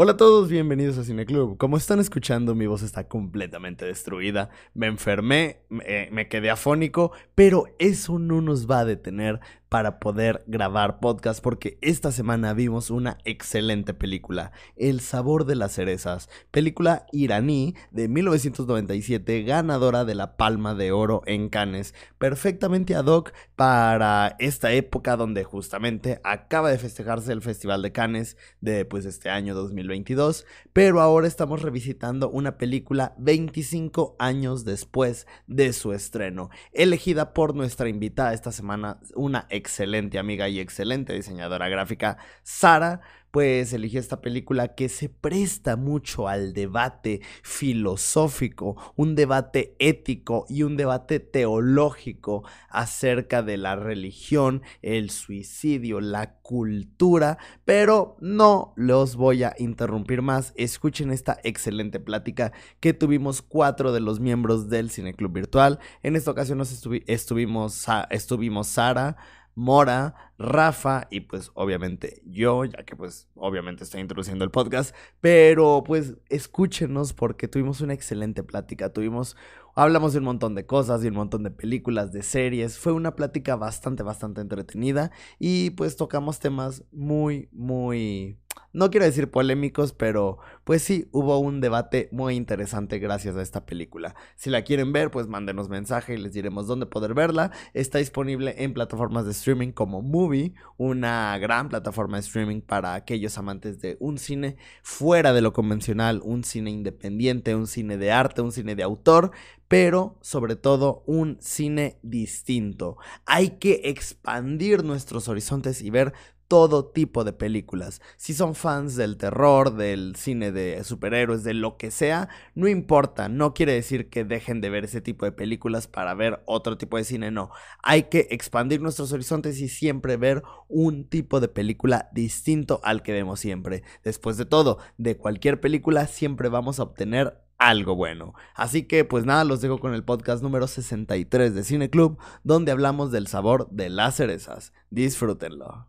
Hola a todos, bienvenidos a Cine Club. Como están escuchando, mi voz está completamente destruida. Me enfermé, me, me, quedé afónico, pero eso no nos va a detener para poder grabar podcast porque esta semana vimos una excelente película, El sabor de las cerezas, película iraní de 1997, ganadora de la Palma de Oro en Cannes, perfectamente ad hoc para esta época donde justamente acaba de festejarse el Festival de Cannes de pues este año 2022, pero ahora estamos revisitando una película 25 años después de su estreno, elegida por nuestra invitada esta semana, una excelente amiga y excelente diseñadora gráfica, Sara, pues eligió esta película que se presta mucho al debate filosófico, un debate ético y un debate teológico acerca de la religión, el suicidio, la cultura, pero no los voy a interrumpir más. Escuchen esta excelente plática que tuvimos cuatro de los miembros del Cineclub Virtual. En esta ocasión nos estuvimos, estuvimos Sara, Mora, Rafa y pues obviamente yo, ya que pues obviamente estoy introduciendo el podcast, pero pues escúchenos porque tuvimos una excelente plática, tuvimos, hablamos de un montón de cosas, de un montón de películas, de series, fue una plática bastante, bastante entretenida y pues tocamos temas muy, muy no quiero decir polémicos, pero pues sí, hubo un debate muy interesante gracias a esta película. Si la quieren ver, pues mándenos mensaje y les diremos dónde poder verla. Está disponible en plataformas de streaming como Movie, una gran plataforma de streaming para aquellos amantes de un cine fuera de lo convencional, un cine independiente, un cine de arte, un cine de autor, pero sobre todo un cine distinto. Hay que expandir nuestros horizontes y ver todo tipo de películas. Si son fans del terror, del cine de superhéroes, de lo que sea, no importa, no quiere decir que dejen de ver ese tipo de películas para ver otro tipo de cine, no. Hay que expandir nuestros horizontes y siempre ver un tipo de película distinto al que vemos siempre. Después de todo, de cualquier película siempre vamos a obtener algo bueno. Así que pues nada, los dejo con el podcast número 63 de Cine Club, donde hablamos del sabor de las cerezas. Disfrútenlo.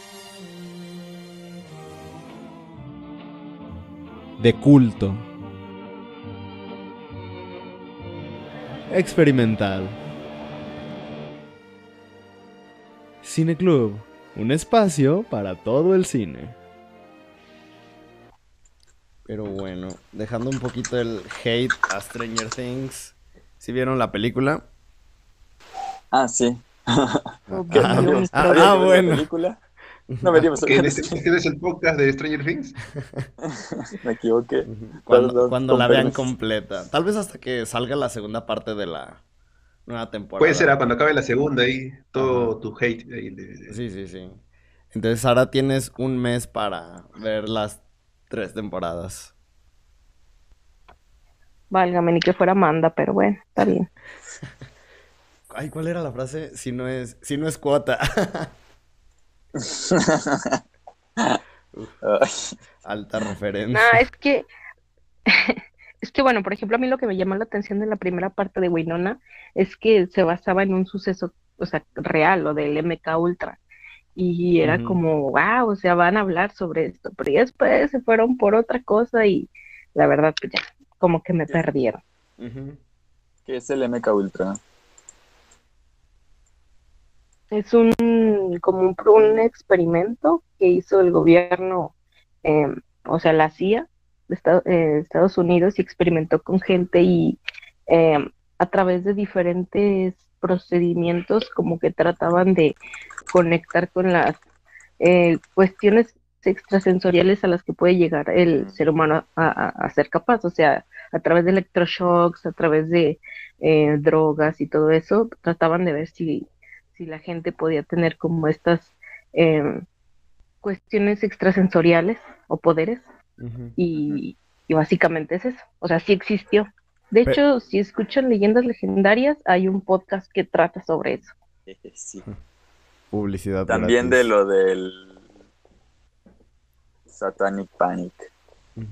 De culto. Experimental. Cine Club, un espacio para todo el cine. Pero bueno, dejando un poquito el hate a Stranger Things. ¿Sí vieron la película? Ah, sí. ah, ah bueno. No veríamos. ¿Que este, este es el podcast de Stranger Things? Me equivoqué. Cuando, la vean completa. Tal vez hasta que salga la segunda parte de la nueva temporada. Puede ser, ah, cuando acabe la segunda ahí, todo tu hate. Sí, sí, sí. Entonces ahora tienes un mes para ver las tres temporadas. Válgame, ni que fuera Amanda, pero bueno, está bien. Ay, ¿cuál era la frase? Si no es, si no es cuota. Alta referencia. No, es que, es que bueno, por ejemplo, a mí lo que me llamó la atención de la primera parte de Winona es que se basaba en un suceso, o sea, real, lo del MK Ultra. Y era como, wow, o sea, van a hablar sobre esto, pero después se fueron por otra cosa y la verdad, pues ya, como que me perdieron. ¿Qué es el MK Ultra? Es un como un, experimento que hizo el gobierno, em, o sea, la CIA de eh, Estados Unidos y experimentó con gente y em, a través de diferentes procedimienos como que trataban de conectar con las eh, cuestiones extrasensoriales a las que puede llegar el ser humano a, ser capaz, o sea, a través de electroshocks, a través de eh, drogas y todo eso, trataban de ver si si la gente podía tener como estas em, cuestiones extrasensoriales o poderes y, básicamente es eso, o sea, sí existió, De hecho, si escuchan leyendas legendarias, hay un podcast que trata sobre eso. Sí. Publicidad También gratis. de lo del Satanic Panic. Pero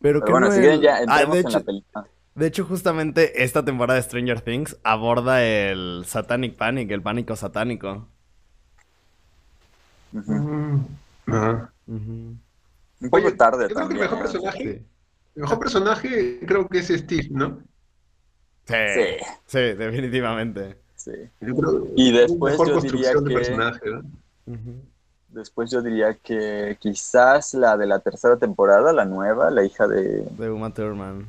Pero que bueno, no si ya Ah, entremos en hecho, la película. De hecho, justamente esta temporada de Stranger Things aborda el Satanic Panic, el pánico satánico. Mm, ajá. Ujú. Un poco Oye, tarde yo creo que el también. mejor ¿no? personaje, Sí. el mejor personaje creo que es Steve, ¿no? Sí, Sí, sí, definitivamente. sí. Y después yo construcción diría de que- personaje, ¿no? Después yo diría que quizás la de la tercera temporada, la nueva, la hija de... De Uma Thurman.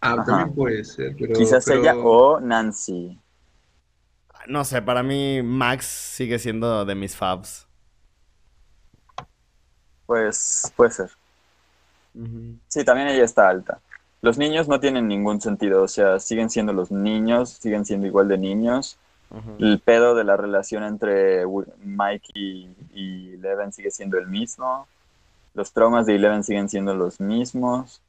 Ah, Ajá. también puede ser, pero... quizás pero- ella o Nancy. No sé, para mí Max sigue siendo de mis faves. Pues puede ser. Sí, también ella está alta. Los niños no tienen ningún sentido, o sea, siguen siendo los niños, siguen siendo igual de niños. El pedo de la relación entre Mike y, y Eleven sigue siendo el mismo. Los traumas de Eleven siguen siendo los mismos.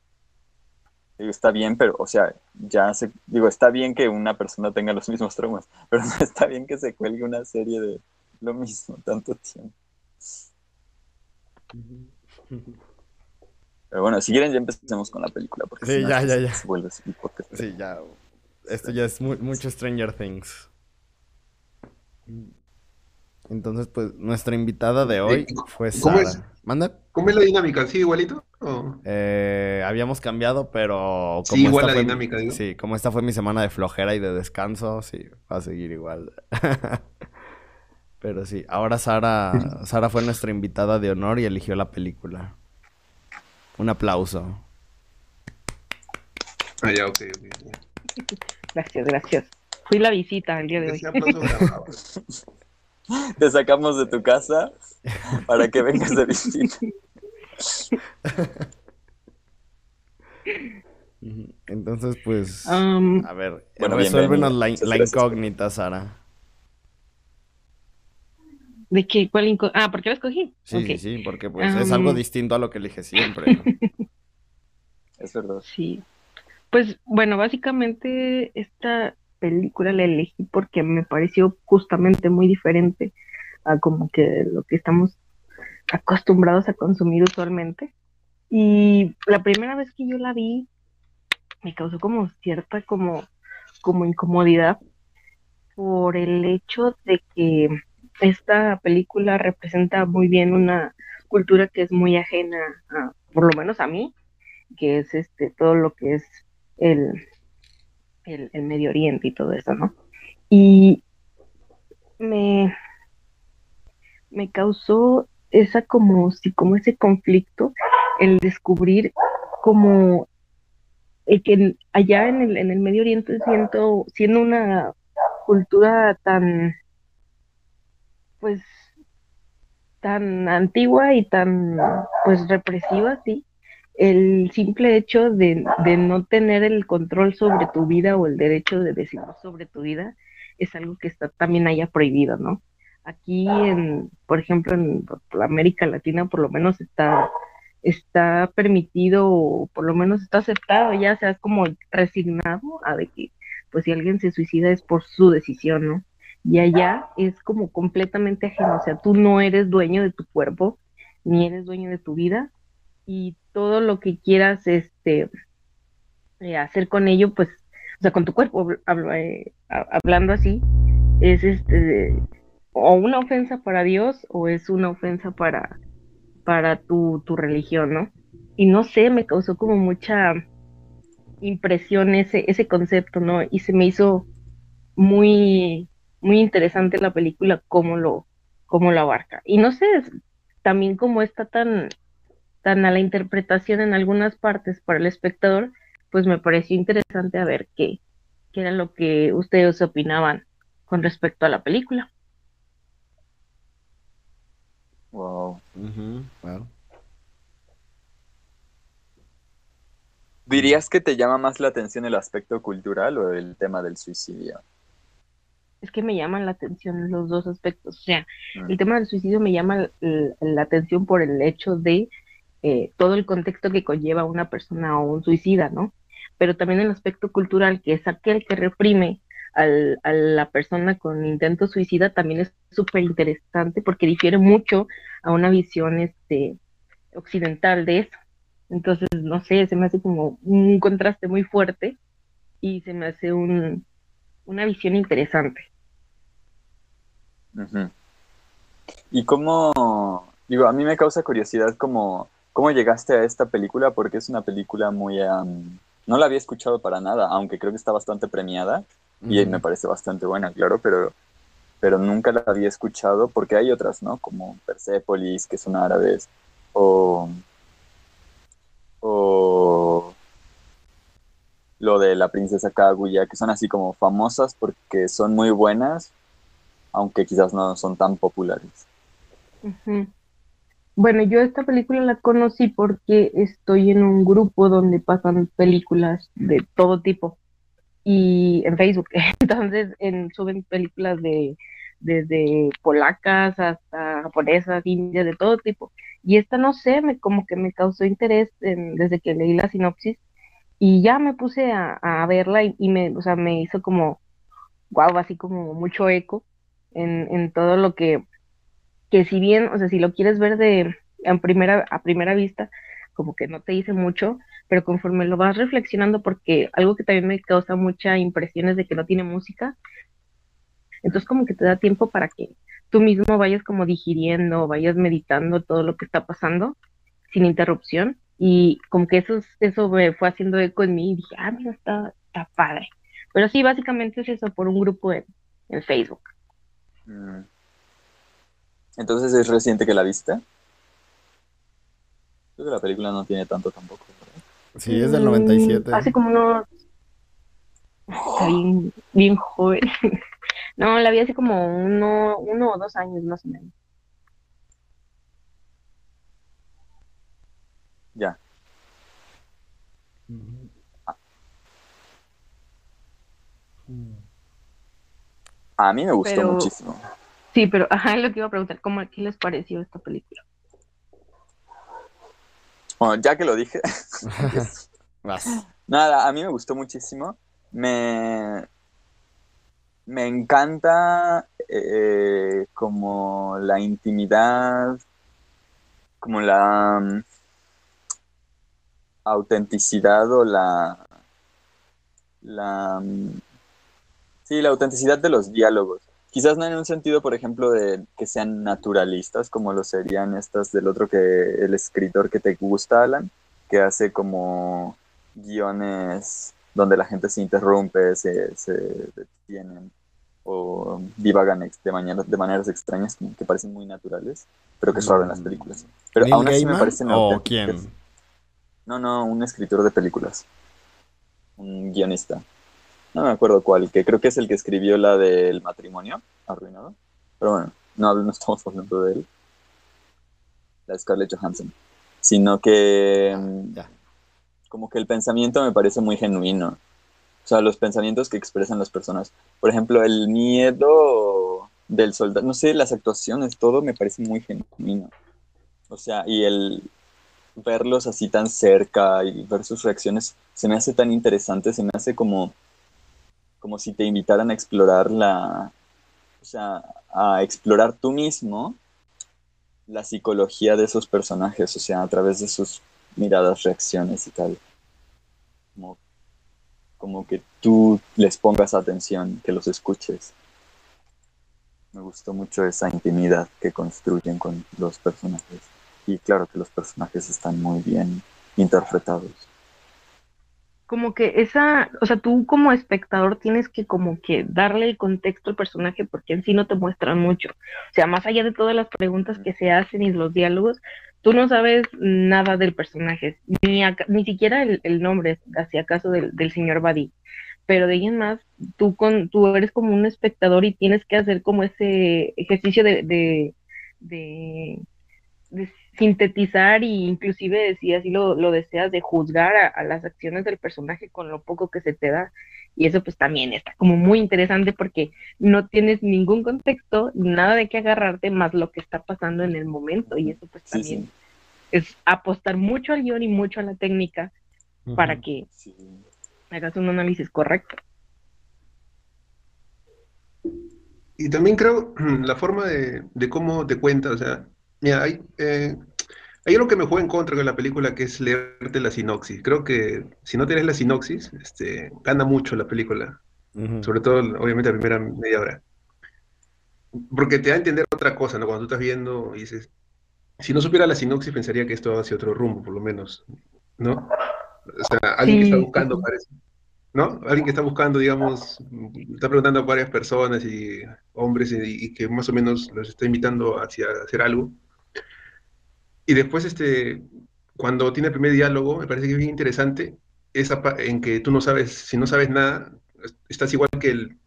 Digo, está bien, pero, o sea, ya se, digo, está bien que una persona tenga los mismos traumas, pero no está bien que se cuelgue una serie de lo mismo tanto tiempo. Pero bueno, si quieren ya empecemos con la película, porque Sí, si no, ya, esto ya, ya. se vuelve. Sí, ya. Esto ya es mu- mucho Stranger Things. Entonces, pues, nuestra invitada de hoy fue ¿Cómo Sara. es? ¿Manda? ¿Cómo es la dinámica? ¿Sí, igualito? ¿O- Eh, habíamos cambiado, pero Sí, igual esta la fue- dinámica, digo. Sí, como esta fue mi semana de flojera y de descanso, sí, va a seguir igual. Pero sí, ahora Sara, Sara fue nuestra invitada de honor y eligió la película. Un aplauso. Ah, ya, ok, ok. Gracias, gracias. Fui la visita el día de hoy. Te sacamos de tu casa para que vengas de visita. Entonces, pues, Am, a ver, Bueno, resuélvenos la, incógnita, Sara. ¿De qué? ¿Cuál inco- Ah, ¿por qué la escogí? Sí, Ok. sí, sí, porque pues es algo Am. distinto a lo que elige siempre. ¿no? Es verdad. Sí. Pues bueno, básicamente esta película la elegí porque me pareció justamente muy diferente a como que lo que estamos acostumbrados a consumir usualmente. Y la primera vez que yo la vi me causó como cierta como, como incomodidad por el hecho de que esta película representa muy bien una cultura que es muy ajena a, por lo menos a mí, que es este todo lo que es el, el, Medio Oriente y todo eso, ¿no? Y me, me causó esa como si como ese conflicto el descubrir como el que allá en el, en el Medio Oriente siento siendo una cultura tan pues tan antigua y tan pues represiva, sí, el simple hecho de, no tener el control sobre tu vida o el derecho de decidir sobre tu vida es algo que está también allá prohibido, ¿no? Aquí, en, por ejemplo, en América Latina, por lo menos está, está permitido, o por lo menos está aceptado, ya seas como resignado a de que, pues si alguien se suicida es por su decisión, ¿no? Y allá es como completamente ajeno, o sea, tú no eres dueño de tu cuerpo, ni eres dueño de tu vida, y todo lo que quieras este eh, hacer con ello, pues, o sea, con tu cuerpo, hablo, eh, hablando así, es este o una ofensa para Dios o es una ofensa para, para tu, tu religión, ¿no? Y no sé, me causó como mucha impresión ese, ese concepto, ¿no? Y se me hizo muy, muy interesante la película, cómo lo, cómo lo abarca. Y no sé, también como está tan, tan a la interpretación en algunas partes para el espectador, pues me pareció interesante a ver qué, qué era lo que ustedes opinaban con respecto a la película. Wow. Ujú, claro. ¿Dirías que te llama más la atención el aspecto cultural o el tema del suicidio? Es que me llaman la atención los dos aspectos. O sea, Mm. el tema del suicidio me llama la atención por el hecho de eh, todo el contexto que conlleva una persona o un suicida, ¿no? pero también el aspecto cultural, que es aquel que reprime al, a la persona con intento suicida, también es súper interesante porque difiere mucho a una visión este, occidental de eso. Entonces, no sé, se me hace como un contraste muy fuerte y se me hace un, una visión interesante. Y cómo, digo, a mí me causa curiosidad cómo, cómo llegaste a esta película, porque es una película muy, am, no la había escuchado para nada, aunque creo que está bastante premiada y me parece bastante buena, claro, pero, pero nunca la había escuchado porque hay otras, ¿no? Como Persepolis, que son árabes, o, o lo de la princesa Kaguya, que son así como famosas porque son muy buenas, aunque quizás no son tan populares. Ujú. Bueno, yo esta película la conocí porque estoy en un grupo donde pasan películas de todo tipo y en Facebook. Entonces en, suben películas de desde polacas hasta japonesas, indias, de todo tipo. Y esta no sé, me como que me causó interés en- desde que leí la sinopsis y ya me puse a, a verla y, me, o sea, me hizo como, wow, así como mucho eco en, en todo lo que que si bien, o sea, si lo quieres ver de en primera, a primera vista, como que no te dice mucho, pero conforme lo vas reflexionando, porque algo que también me causa mucha impresión es de que no tiene música, entonces como que te da tiempo para que tú mismo vayas como digiriendo, vayas meditando todo lo que está pasando sin interrupción, y como que eso, es- eso me fue haciendo eco en mí y dije, ah, mira, está, está padre. Pero sí, básicamente es eso, por un grupo en, en Facebook. Mm. Entonces es reciente que la viste. Creo que la película no tiene tanto tampoco. ¿verdad? Sí, es del Mm, 97. Hace como unos. Está bien, bien joven. No, la vi hace como uno, uno o dos años más o menos. Ya. A mí me gustó Pero- muchísimo. Sí, pero ajá, es lo que iba a preguntar, ¿cómo, qué les pareció esta película? Bueno, ya que lo dije, nada, a mí me gustó muchísimo. Me, me encanta eh, como la intimidad, como la mm, autenticidad o la, la, mm, sí, la autenticidad de los diálogos. Quizás no en un sentido, por ejemplo, de que sean naturalistas, como lo serían estas del otro que el escritor que te gusta, Alan, que hace como guiones donde la gente se interrumpe, se, se detienen o divagan ex- de, maneras, de maneras extrañas como que parecen muy naturales, pero que raro en las películas. Pero ¿Neil aún así me parecen ¿O quién? No, no, un escritor de películas. Un guionista. No me acuerdo cuál, que creo que es el que escribió la del matrimonio arruinado. Pero bueno, no, no estamos hablando de él. La de Scarlett Johansson. Sino que mm, Ya. como que el pensamiento me parece muy genuino. O sea, los pensamientos que expresan las personas. Por ejemplo, el miedo del soldado, no sé, las actuaciones, todo me parece muy genuino. O sea, y el verlos así tan cerca y ver sus reacciones se me hace tan interesante, se me hace como, como si te invitaran a explorar la, o sea, a explorar tú mismo la psicología de esos personajes, o sea, a través de sus miradas, reacciones y tal. Como, como que tú les pongas atención, que los escuches. Me gustó mucho esa intimidad que construyen con los personajes. Y claro que los personajes están muy bien interpretados. Como que esa, o sea, tú como espectador tienes que como que darle el contexto al personaje porque en sí no te muestran mucho. O sea, más allá de todas las preguntas que se hacen y los diálogos, tú no sabes nada del personaje, ni, aca- ni siquiera el, nombre, hacia acaso del, del señor Buddy. Pero de ahí en más, tú, con, tú eres como un espectador y tienes que hacer como ese ejercicio de, de, de sintetizar e inclusive si así lo, lo deseas de juzgar a, a las acciones del personaje con lo poco que se te da y eso pues también está como muy interesante porque no tienes ningún contexto, nada de qué agarrarte más lo que está pasando en el momento y eso pues también sí, es apostar mucho al guion y mucho a la técnica para que sí. hagas un análisis correcto. Y también creo la forma de, de cómo te cuenta, o sea, mira, hay, eh, hay algo que me juega en contra con la película que es leerte la sinopsis. Creo que si no tienes la sinopsis, este, gana mucho la película, sobre todo, obviamente, la primera media hora. Porque te da a entender otra cosa, ¿no? Cuando tú estás viendo y dices, si no supiera la sinopsis, pensaría que esto va hacia otro rumbo, por lo menos, ¿no? O sea, alguien que está buscando, parece, ¿no? Alguien que está buscando, digamos, está preguntando a varias personas y hombres y, y que más o menos los está invitando hacia hacer algo. Y después, este, cuando tiene el primer diálogo, me parece que es bien interesante esa en que tú no sabes, si no sabes nada, es- estás igual que el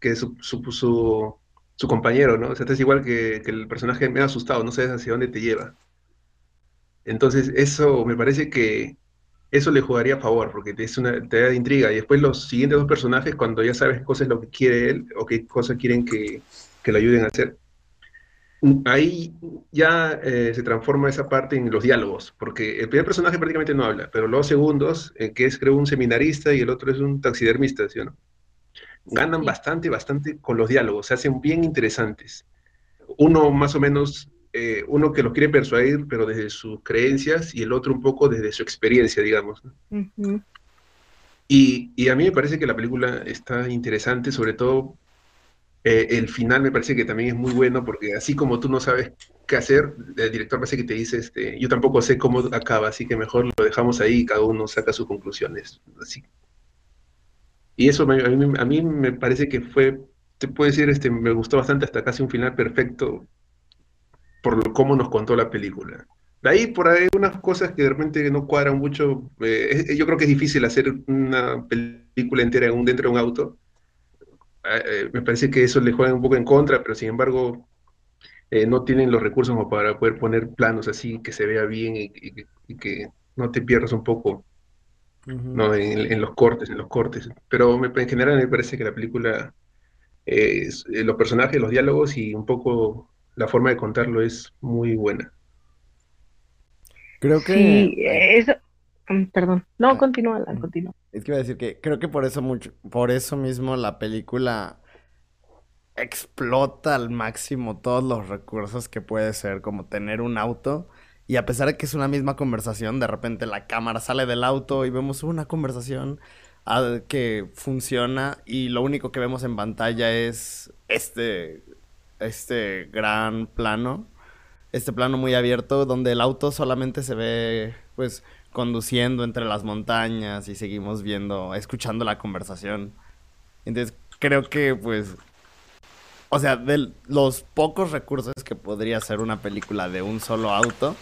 que su, su, su, su compañero, ¿no? O sea, estás igual que, que el personaje me ha asustado, no sabes hacia dónde te lleva. Entonces, eso me parece que eso le jugaría a favor, porque es una, te da intriga. Y después los siguientes dos personajes, cuando ya sabes qué cosa es lo que quiere él o qué cosas quieren que, que le ayuden a hacer, ahí ya eh, se transforma esa parte en los diálogos, porque el primer personaje prácticamente no habla, pero los segundos, eh, que es creo un seminarista y el otro es un taxidermista, ¿sí o no? Ganan Sí. bastante, bastante con los diálogos, se hacen bien interesantes. Uno más o menos, eh, uno que los quiere persuadir, pero desde sus creencias, y el otro un poco desde su experiencia, digamos. ¿no? Ujú. Y, y a mí me parece que la película está interesante, sobre todo eh, el final me parece que también es muy bueno, porque así como tú no sabes qué hacer, el director parece que te dice, este, yo tampoco sé cómo acaba, así que mejor lo dejamos ahí y cada uno saca sus conclusiones. Así. Y eso me- a, mí, a mí me parece que fue, te puedo decir, este, me gustó bastante hasta casi un final perfecto por lo, cómo nos contó la película. De ahí por ahí unas cosas que de repente no cuadran mucho. eh, es- yo creo que es difícil hacer una película entera dentro de un auto. Eh, eh, me parece que eso le juega un poco en contra, pero sin embargo eh, no tienen los recursos como para poder poner planos así que se vea bien y, y- y que no te pierdas un poco. ¿no? en, en los cortes, en los cortes. Pero me- en general me parece que la película, eh, es- los personajes, los diálogos y un poco la forma de contarlo es muy buena. Creo que. Sí, eso. Mm, Perdón. No, Ah, continúa, mm. continúa. Es que iba a decir que creo que por eso mucho, por eso mismo la película explota al máximo todos los recursos que puede ser, como tener un auto. Y a pesar de que es una misma conversación, de repente la cámara sale del auto y vemos una conversación ah, que funciona y lo único que vemos en pantalla es este, este gran plano, este plano muy abierto donde el auto solamente se ve pues conduciendo entre las montañas y seguimos viendo, escuchando la conversación. Entonces creo que pues o sea, de los pocos recursos que podría ser una película de un solo auto,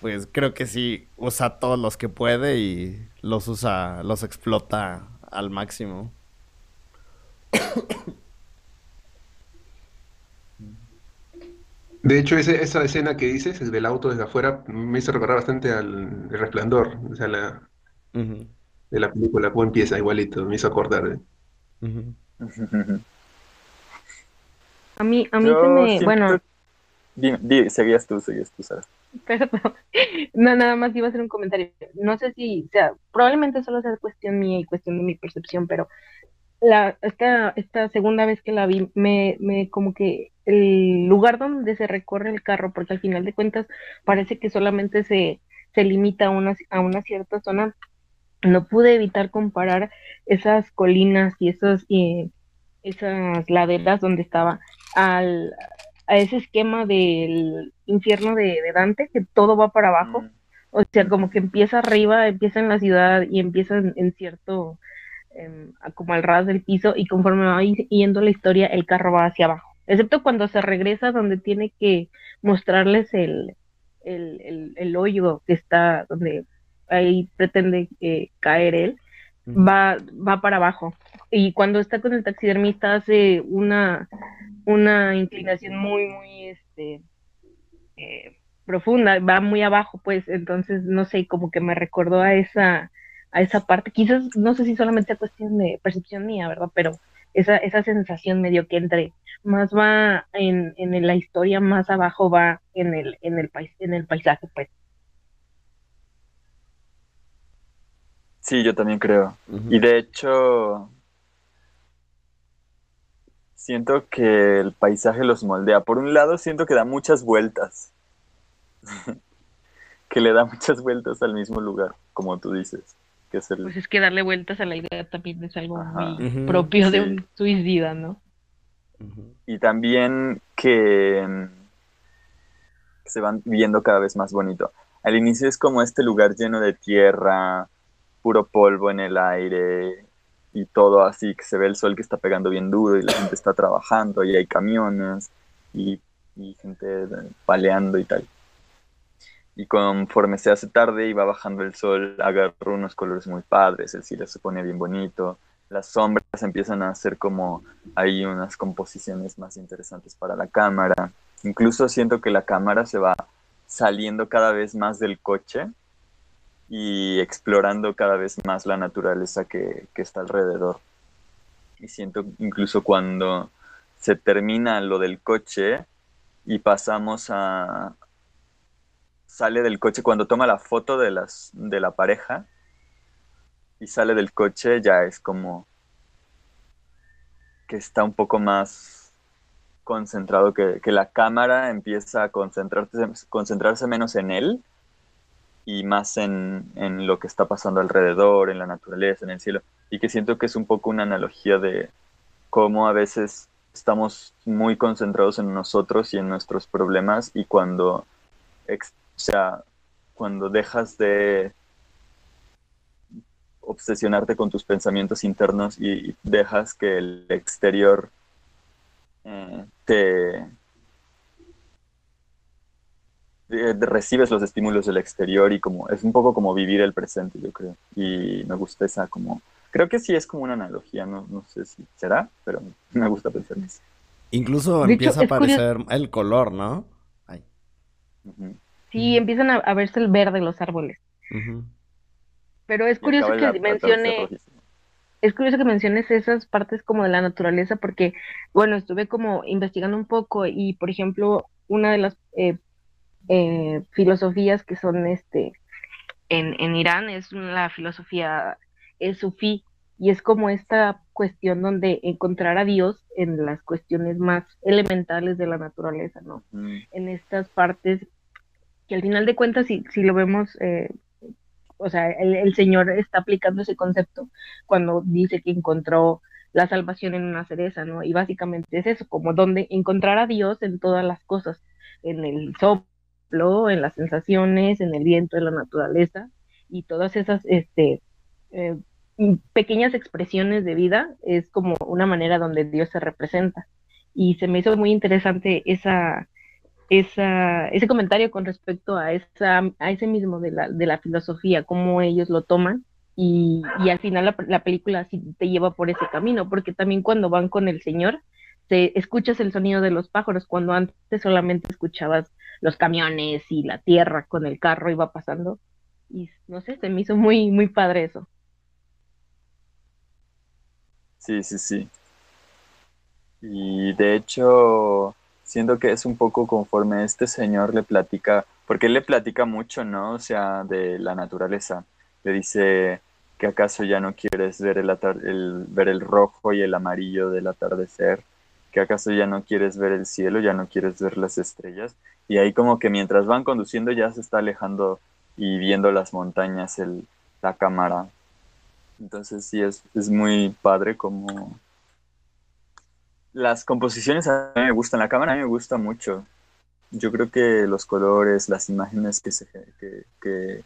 pues creo que sí usa todos los que puede y los usa, los explota al máximo. De hecho, ese- esa escena que dices, el del auto desde afuera, me hizo recordar bastante al El Resplandor, o sea, la, de la película, cómo empieza igualito, me hizo acordar. ¿eh? ujú. A mí, a mí Yo se me. siento- Bueno, Dime, di- seguías tú, seguías tú, Sara. Perdón. No, nada más iba a hacer un comentario. No sé si, o sea, probablemente solo sea cuestión mía y cuestión de mi percepción, pero la, esta, esta segunda vez que la vi, me, me como que el lugar donde se recorre el carro, porque al final de cuentas parece que solamente se, se limita a una, a una cierta zona, no pude evitar comparar esas colinas y esos, y esas laderas donde estaba al, a ese esquema del infierno de, de Dante, que todo va para abajo. Mm, O sea, como que empieza arriba, empieza en la ciudad y empieza en, en cierto, em, como al ras del piso, y conforme va yendo la historia, el carro va hacia abajo. Excepto cuando se regresa donde tiene que mostrarles el, el, el, el hoyo que está, donde ahí pretende eh, caer él, va, va para abajo. Y cuando está con el taxidermista hace una, una inclinación muy, muy, este, eh, profunda, va muy abajo, pues, entonces, no sé, como que me recordó a esa, a esa parte, quizás, no sé si solamente es cuestión de percepción mía, ¿verdad? Pero esa, esa sensación medio que entre más va en, en la historia, más abajo va en el, en el pais, en el paisaje, pues. Sí, yo también creo. Y de hecho, siento que el paisaje los moldea. Por un lado, siento que da muchas vueltas. que le da muchas vueltas al mismo lugar, como tú dices. Que es el... Pues es que darle vueltas a la idea también es algo Ajá. muy propio de un suicida, ¿no? Y también que, que se van viendo cada vez más bonito. Al inicio es como este lugar lleno de tierra, puro polvo en el aire y todo así, que se ve el sol que está pegando bien duro y la gente está trabajando y hay camiones y, y gente paleando y tal. Y conforme se hace tarde y va bajando el sol, agarra unos colores muy padres, el cielo se pone bien bonito, las sombras empiezan a hacer como hay unas composiciones más interesantes para la cámara. Incluso siento que la cámara se va saliendo cada vez más del coche y explorando cada vez más la naturaleza que, que está alrededor. Y siento incluso cuando se termina lo del coche y pasamos a... sale del coche, cuando toma la foto de, las, de la pareja y sale del coche, ya es como que está un poco más concentrado, que, que la cámara empieza a concentrarse, concentrarse menos en él y más en, en lo que está pasando alrededor, en la naturaleza, en el cielo. Y que siento que es un poco una analogía de cómo a veces estamos muy concentrados en nosotros y en nuestros problemas y cuando, sea, cuando dejas de obsesionarte con tus pensamientos internos y dejas que el exterior eh, te, de- de- recibes los estímulos del exterior y como es un poco como vivir el presente, yo creo. Y me gusta esa como creo que sí es como una analogía, no, no sé si será, pero me gusta pensar en eso. Incluso De hecho, empieza a curioso- aparecer el color, ¿no? Ay. Sí, empiezan a, a verse el verde los árboles. Pero es curioso que mencione, es curioso que menciones esas partes como de la naturaleza, porque, bueno, estuve como investigando un poco y, por ejemplo, una de las eh, eh, filosofías que son este en, en Irán es la filosofía es sufí y es como esta cuestión donde encontrar a Dios en las cuestiones más elementales de la naturaleza, ¿no? En estas partes que al final de cuentas, si, si lo vemos, eh, o sea, el, el Señor está aplicando ese concepto cuando dice que encontró la salvación en una cereza, ¿no? Y básicamente es eso, como donde encontrar a Dios en todas las cosas, en el soplo, en las sensaciones, en el viento, en la naturaleza, y todas esas, este, eh, pequeñas expresiones de vida es como una manera donde Dios se representa. Y se me hizo muy interesante esa, ese comentario con respecto a, ese mismo de la, de filosofía, cómo ellos lo toman. Y, al final la, la película sí te lleva por ese camino, porque también cuando van con el Señor, escuchas el sonido de los pájaros, cuando antes solamente escuchabas los camiones y la tierra con el carro iba pasando. Y no sé, se me hizo muy, muy padre eso. Sí, sí, sí. Y de hecho, siento que es un poco conforme este señor le platica, porque él le platica mucho, ¿no? O sea, de la naturaleza. Le dice que acaso ya no quieres ver el, el- ver el rojo y el amarillo del atardecer, que acaso ya no quieres ver el cielo, ya no quieres ver las estrellas. Y ahí como que mientras van conduciendo ya se está alejando y viendo las montañas el, la cámara. Entonces sí, es, es muy padre como... Las composiciones a mí me gustan, la cámara a mí me gusta mucho. Yo creo que los colores, las imágenes que, se, que,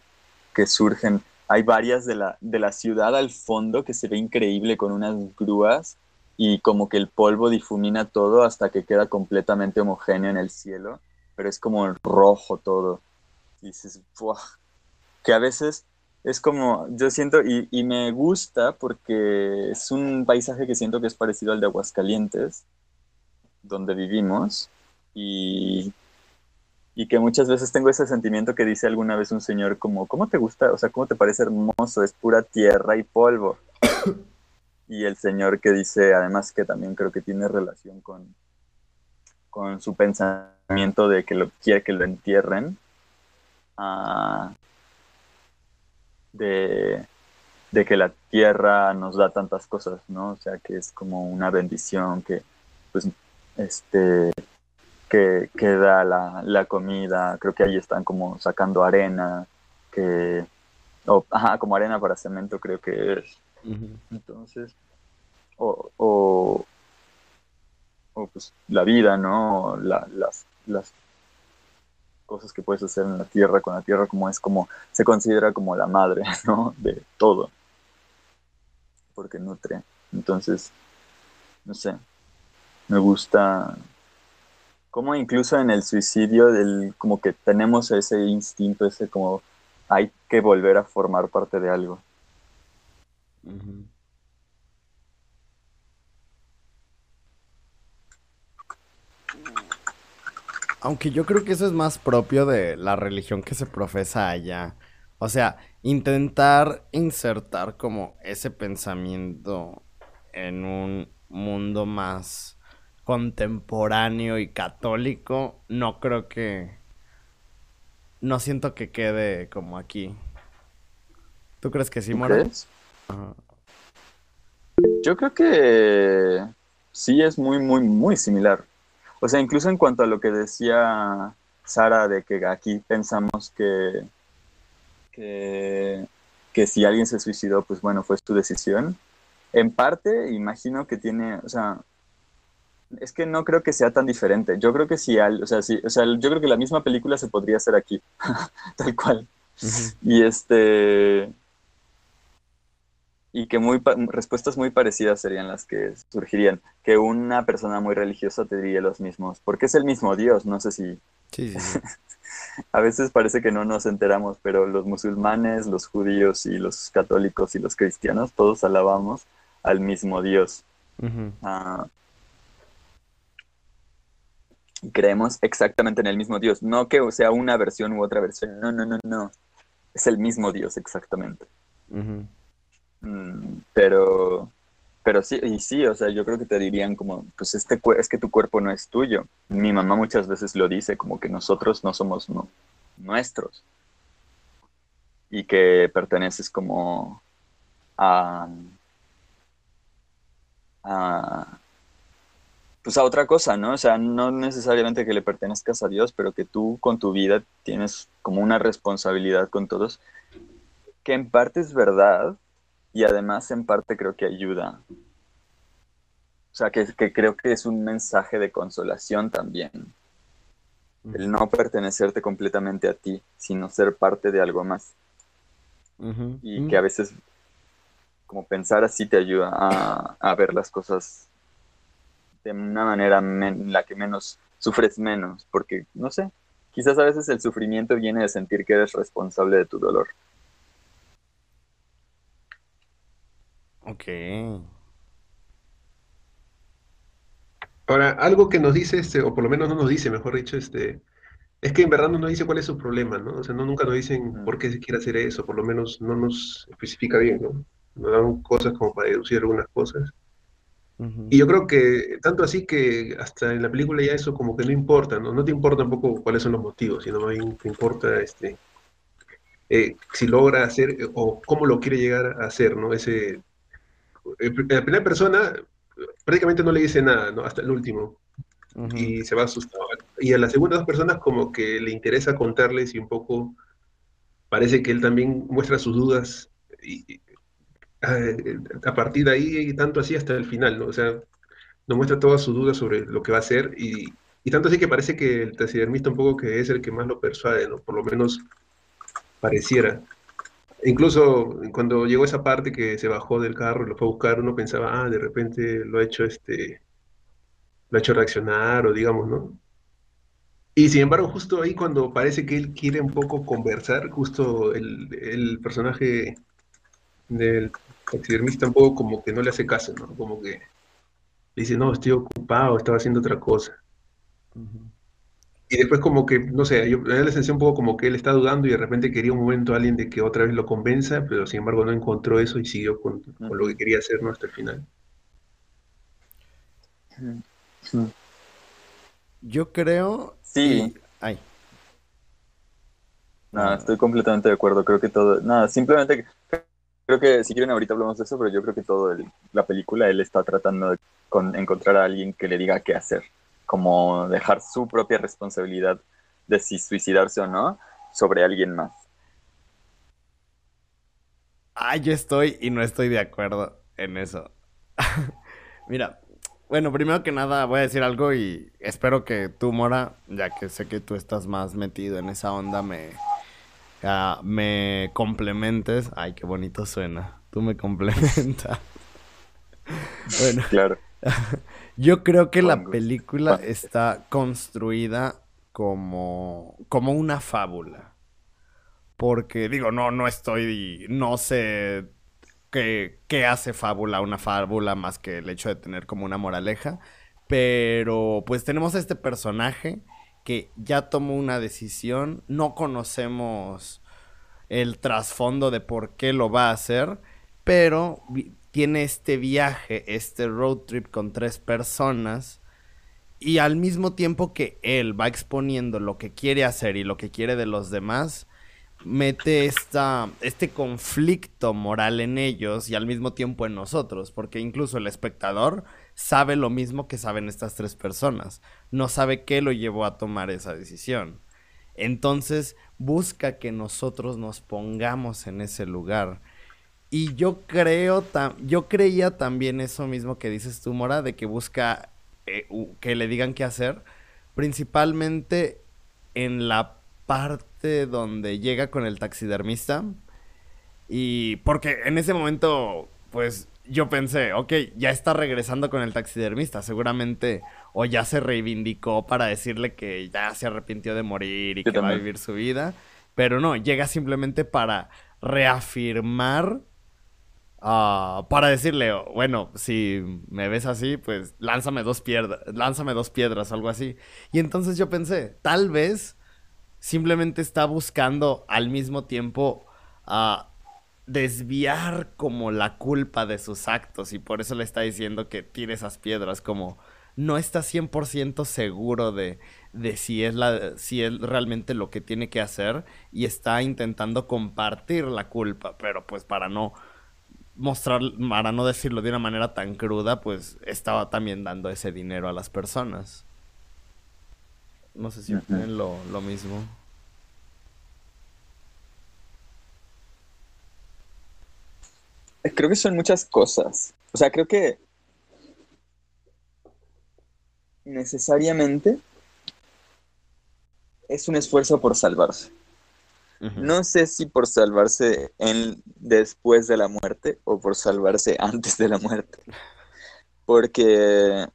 que, surgen, hay varias de la, de la ciudad al fondo que se ve increíble con unas grúas y como que el polvo difumina todo hasta que queda completamente homogéneo en el cielo, pero es como rojo todo. Dices, ¡buah! que a veces es como, yo siento, y, y, me gusta porque es un paisaje que siento que es parecido al de Aguascalientes, donde vivimos, y, y que muchas veces tengo ese sentimiento que dice alguna vez un señor como, ¿cómo te gusta? O sea, ¿cómo te parece hermoso? Es pura tierra y polvo. y el señor que dice, además que también creo que tiene relación con, con su pensamiento de que lo quiere que lo entierren. Uh, de de que la tierra nos da tantas cosas, ¿no? O sea, que es como una bendición, que pues este que, que da la, la comida, creo que ahí están como sacando arena, que o, ajá, como arena para cemento creo que es. Entonces, o, o, o, pues la vida, ¿no? La, las, las cosas que puedes hacer en la tierra con la tierra como es como se considera como la madre, ¿no? De todo. Porque nutre. Entonces, no sé. Me gusta como incluso en el suicidio del como que tenemos ese instinto, ese como hay que volver a formar parte de algo. Aunque yo creo que eso es más propio de la religión que se profesa allá. O sea, intentar insertar como ese pensamiento en un mundo más contemporáneo y católico, no creo que no siento que quede como aquí. ¿Tú crees que sí, Mora? Yo creo que sí es muy, muy, muy similar. O sea, incluso en cuanto a lo que decía Sara de que aquí pensamos que, que, que si alguien se suicidó, pues bueno, fue su decisión. En parte, imagino que tiene, o sea, es que no creo que sea tan diferente. Yo creo que si al, o sea, sí, o sea, yo creo que la misma película se podría hacer aquí, tal cual. Y este y que muy respuestas muy parecidas serían las que surgirían. Que una persona muy religiosa te diría los mismos, porque es el mismo Dios, no sé si... Sí, sí, a veces parece que no nos enteramos, pero los musulmanes, los judíos y los católicos y los cristianos, todos alabamos al mismo Dios creemos exactamente en el mismo Dios. No que sea una versión u otra versión. No, no, no, no. Es el mismo Dios exactamente. Mm, pero, pero sí, y sí, o sea, yo creo que te dirían como, pues este es que tu cuerpo no es tuyo. Mi mamá muchas veces lo dice, como que nosotros no somos nuestros. Y que perteneces como a, a pues a otra cosa, ¿no? O sea, no necesariamente que le pertenezcas a Dios, pero que tú con tu vida tienes como una responsabilidad con todos, que en parte es verdad y además en parte creo que ayuda. O sea, que, creo que es un mensaje de consolación también. El no pertenecerte completamente a ti, sino ser parte de algo más. Y que a veces como pensar así te ayuda a, a ver las cosas de una manera en la que menos sufres menos, porque no sé, quizás a veces el sufrimiento viene de sentir que eres responsable de tu dolor. Ok. Ahora, algo que nos dice, este, o por lo menos no nos dice, mejor dicho, este, es que en verdad no nos dice cuál es su problema, ¿no? O sea, no, nunca nos dicen por qué se quiere hacer eso, por lo menos no nos especifica bien, ¿no? Nos dan cosas como para deducir algunas cosas. Y yo creo que tanto así que hasta en la película ya eso como que no importa, ¿no? No te importa tampoco cuáles son los motivos, sino más bien te importa este, eh, si logra hacer o cómo lo quiere llegar a hacer, ¿no? Ese, la primera persona prácticamente no le dice nada, ¿no? Hasta el último. Y se va asustado. Y a las segundas dos personas como que le interesa contarles y un poco parece que él también muestra sus dudas y, a partir de ahí y tanto así hasta el final, ¿no? O sea, nos muestra todas sus dudas sobre lo que va a hacer y, y tanto así que parece que el taxidermista un poco que es el que más lo persuade, ¿no? Por lo menos pareciera. Incluso cuando llegó esa parte que se bajó del carro y lo fue a buscar, uno pensaba, ah, de repente lo ha hecho este, lo ha hecho reaccionar o digamos, ¿no? Y sin embargo, justo ahí cuando parece que él quiere un poco conversar, justo el, el personaje del taxidermista tampoco como que no le hace caso, ¿no? Como que dice, no, estoy ocupado, estaba haciendo otra cosa. Y después como que, no sé, yo me da la sensación un poco como que él está dudando y de repente quería un momento a alguien de que otra vez lo convenza, pero sin embargo no encontró eso y siguió con, lo que quería hacer, ¿no? Hasta el final. Yo creo... Sí. Ay. No, estoy completamente de acuerdo. Creo que todo... Nada, simplemente creo que si quieren ahorita hablamos de eso, pero yo creo que todo el- la película él está tratando de con- encontrar a alguien que le diga qué hacer, como dejar su propia responsabilidad de si suicidarse o no sobre alguien más. Ah, yo estoy y no estoy de acuerdo en eso. Mira, bueno, primero que nada voy a decir algo y espero que tú, Mora, ya que sé que tú estás más metido en esa onda, me, ah, me complementes. Ay, qué bonito suena. Tú me complementas. Bueno, Claro. yo creo que la película está construida como, como una fábula. Porque digo, no, no estoy, no sé qué, qué hace fábula una fábula más que el hecho de tener como una moraleja. Pero pues tenemos a este personaje que ya tomó una decisión, no conocemos el trasfondo de por qué lo va a hacer, pero tiene este viaje, este road trip con tres personas y al mismo tiempo que él va exponiendo lo que quiere hacer y lo que quiere de los demás, mete esta, este conflicto moral en ellos y al mismo tiempo en nosotros, porque incluso el espectador sabe lo mismo que saben estas tres personas, no sabe qué lo llevó a tomar esa decisión. Entonces busca que nosotros nos pongamos en ese lugar. Y yo creo, yo creía también eso mismo que dices tú, Mora, de que busca eh, que le digan qué hacer, principalmente en la parte donde llega con el taxidermista. Y porque en ese momento, pues yo pensé, ok, ya está regresando con el taxidermista, seguramente o ya se reivindicó para decirle que ya se arrepintió de morir y Yo que va a vivir su vida, pero no, llega simplemente para reafirmar Ah, para decirle, bueno, si me ves así, pues lánzame dos piedras, lánzame dos piedras algo así. Y entonces yo pensé, tal vez simplemente está buscando al mismo tiempo ah, desviar como la culpa de sus actos y por eso le está diciendo que tire esas piedras, como no está 100% seguro de, de si, es la, si es realmente lo que tiene que hacer y está intentando compartir la culpa, pero pues para no mostrar, para no decirlo de una manera tan cruda, pues estaba también dando ese dinero a las personas. No sé si opinan lo, lo mismo. Creo que son muchas cosas. O sea, creo que necesariamente es un esfuerzo por salvarse. No sé si por salvarse en, después de la muerte o por salvarse antes de la muerte. Porque,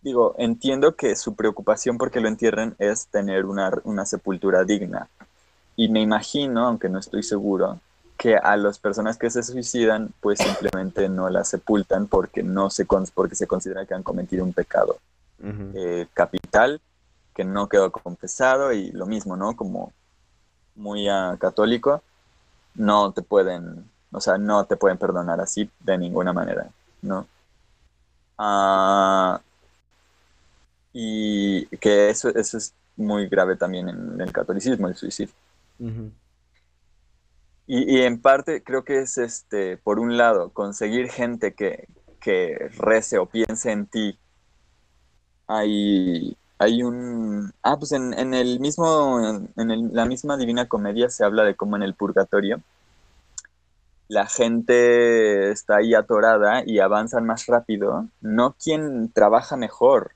digo, entiendo que su preocupación porque lo entierren es tener una, una sepultura digna. Y me imagino, aunque no estoy seguro, que a las personas que se suicidan, pues simplemente no las sepultan porque, no se, cons- porque se considera que han cometido un pecado eh, capital que no quedó confesado y lo mismo, ¿no? Como muy ah, católico, no te pueden, o sea, no te pueden perdonar así de ninguna manera, ¿no? Ah, y que eso, eso es muy grave también en el catolicismo, el suicidio. Y, y en parte creo que es este, por un lado, conseguir gente que, que rece o piense en ti. Hay, hay un... Ah, pues en, en el mismo, en el- la misma Divina Comedia se habla de cómo en el purgatorio la gente está ahí atorada y avanzan más rápido, no quien trabaja mejor,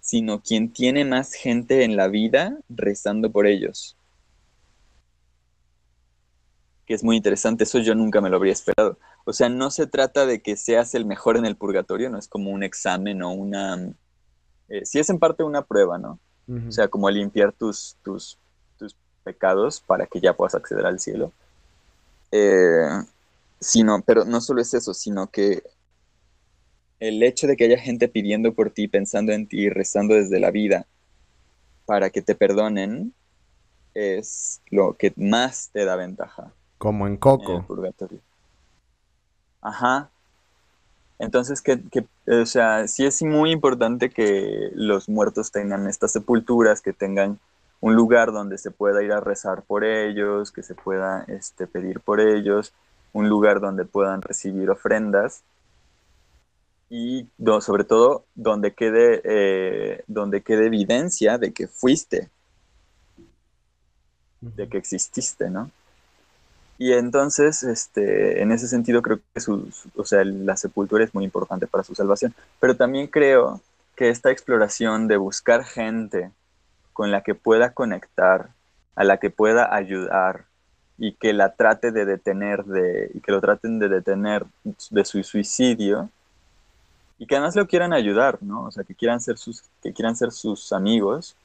sino quien tiene más gente en la vida rezando por ellos que es muy interesante, eso yo nunca me lo habría esperado. O sea, no se trata de que seas el mejor en el purgatorio, no es como un examen o una... Eh, sí es en parte una prueba, ¿no? O sea, como limpiar tus, tus, tus pecados para que ya puedas acceder al cielo. Eh, sino, pero no solo es eso, sino que el hecho de que haya gente pidiendo por ti, pensando en ti, rezando desde la vida para que te perdonen, es lo que más te da ventaja Como en en el Coco. purgatorio. Ajá. Entonces, que, que, o sea, sí es muy importante que los muertos tengan estas sepulturas, que tengan un lugar donde se pueda ir a rezar por ellos, que se pueda este, pedir por ellos, un lugar donde puedan recibir ofrendas y sobre todo donde quede, eh, donde quede evidencia de que fuiste, de que exististe, ¿no? Y entonces, este, en ese sentido, creo que su, o sea, la sepultura es muy importante para su salvación. Pero también creo que esta exploración de buscar gente con la que pueda conectar, a la que pueda ayudar y que la trate de detener de, y que lo traten de detener de su suicidio y que además lo quieran ayudar, ¿no? O sea, que quieran ser sus, que quieran ser sus amigos,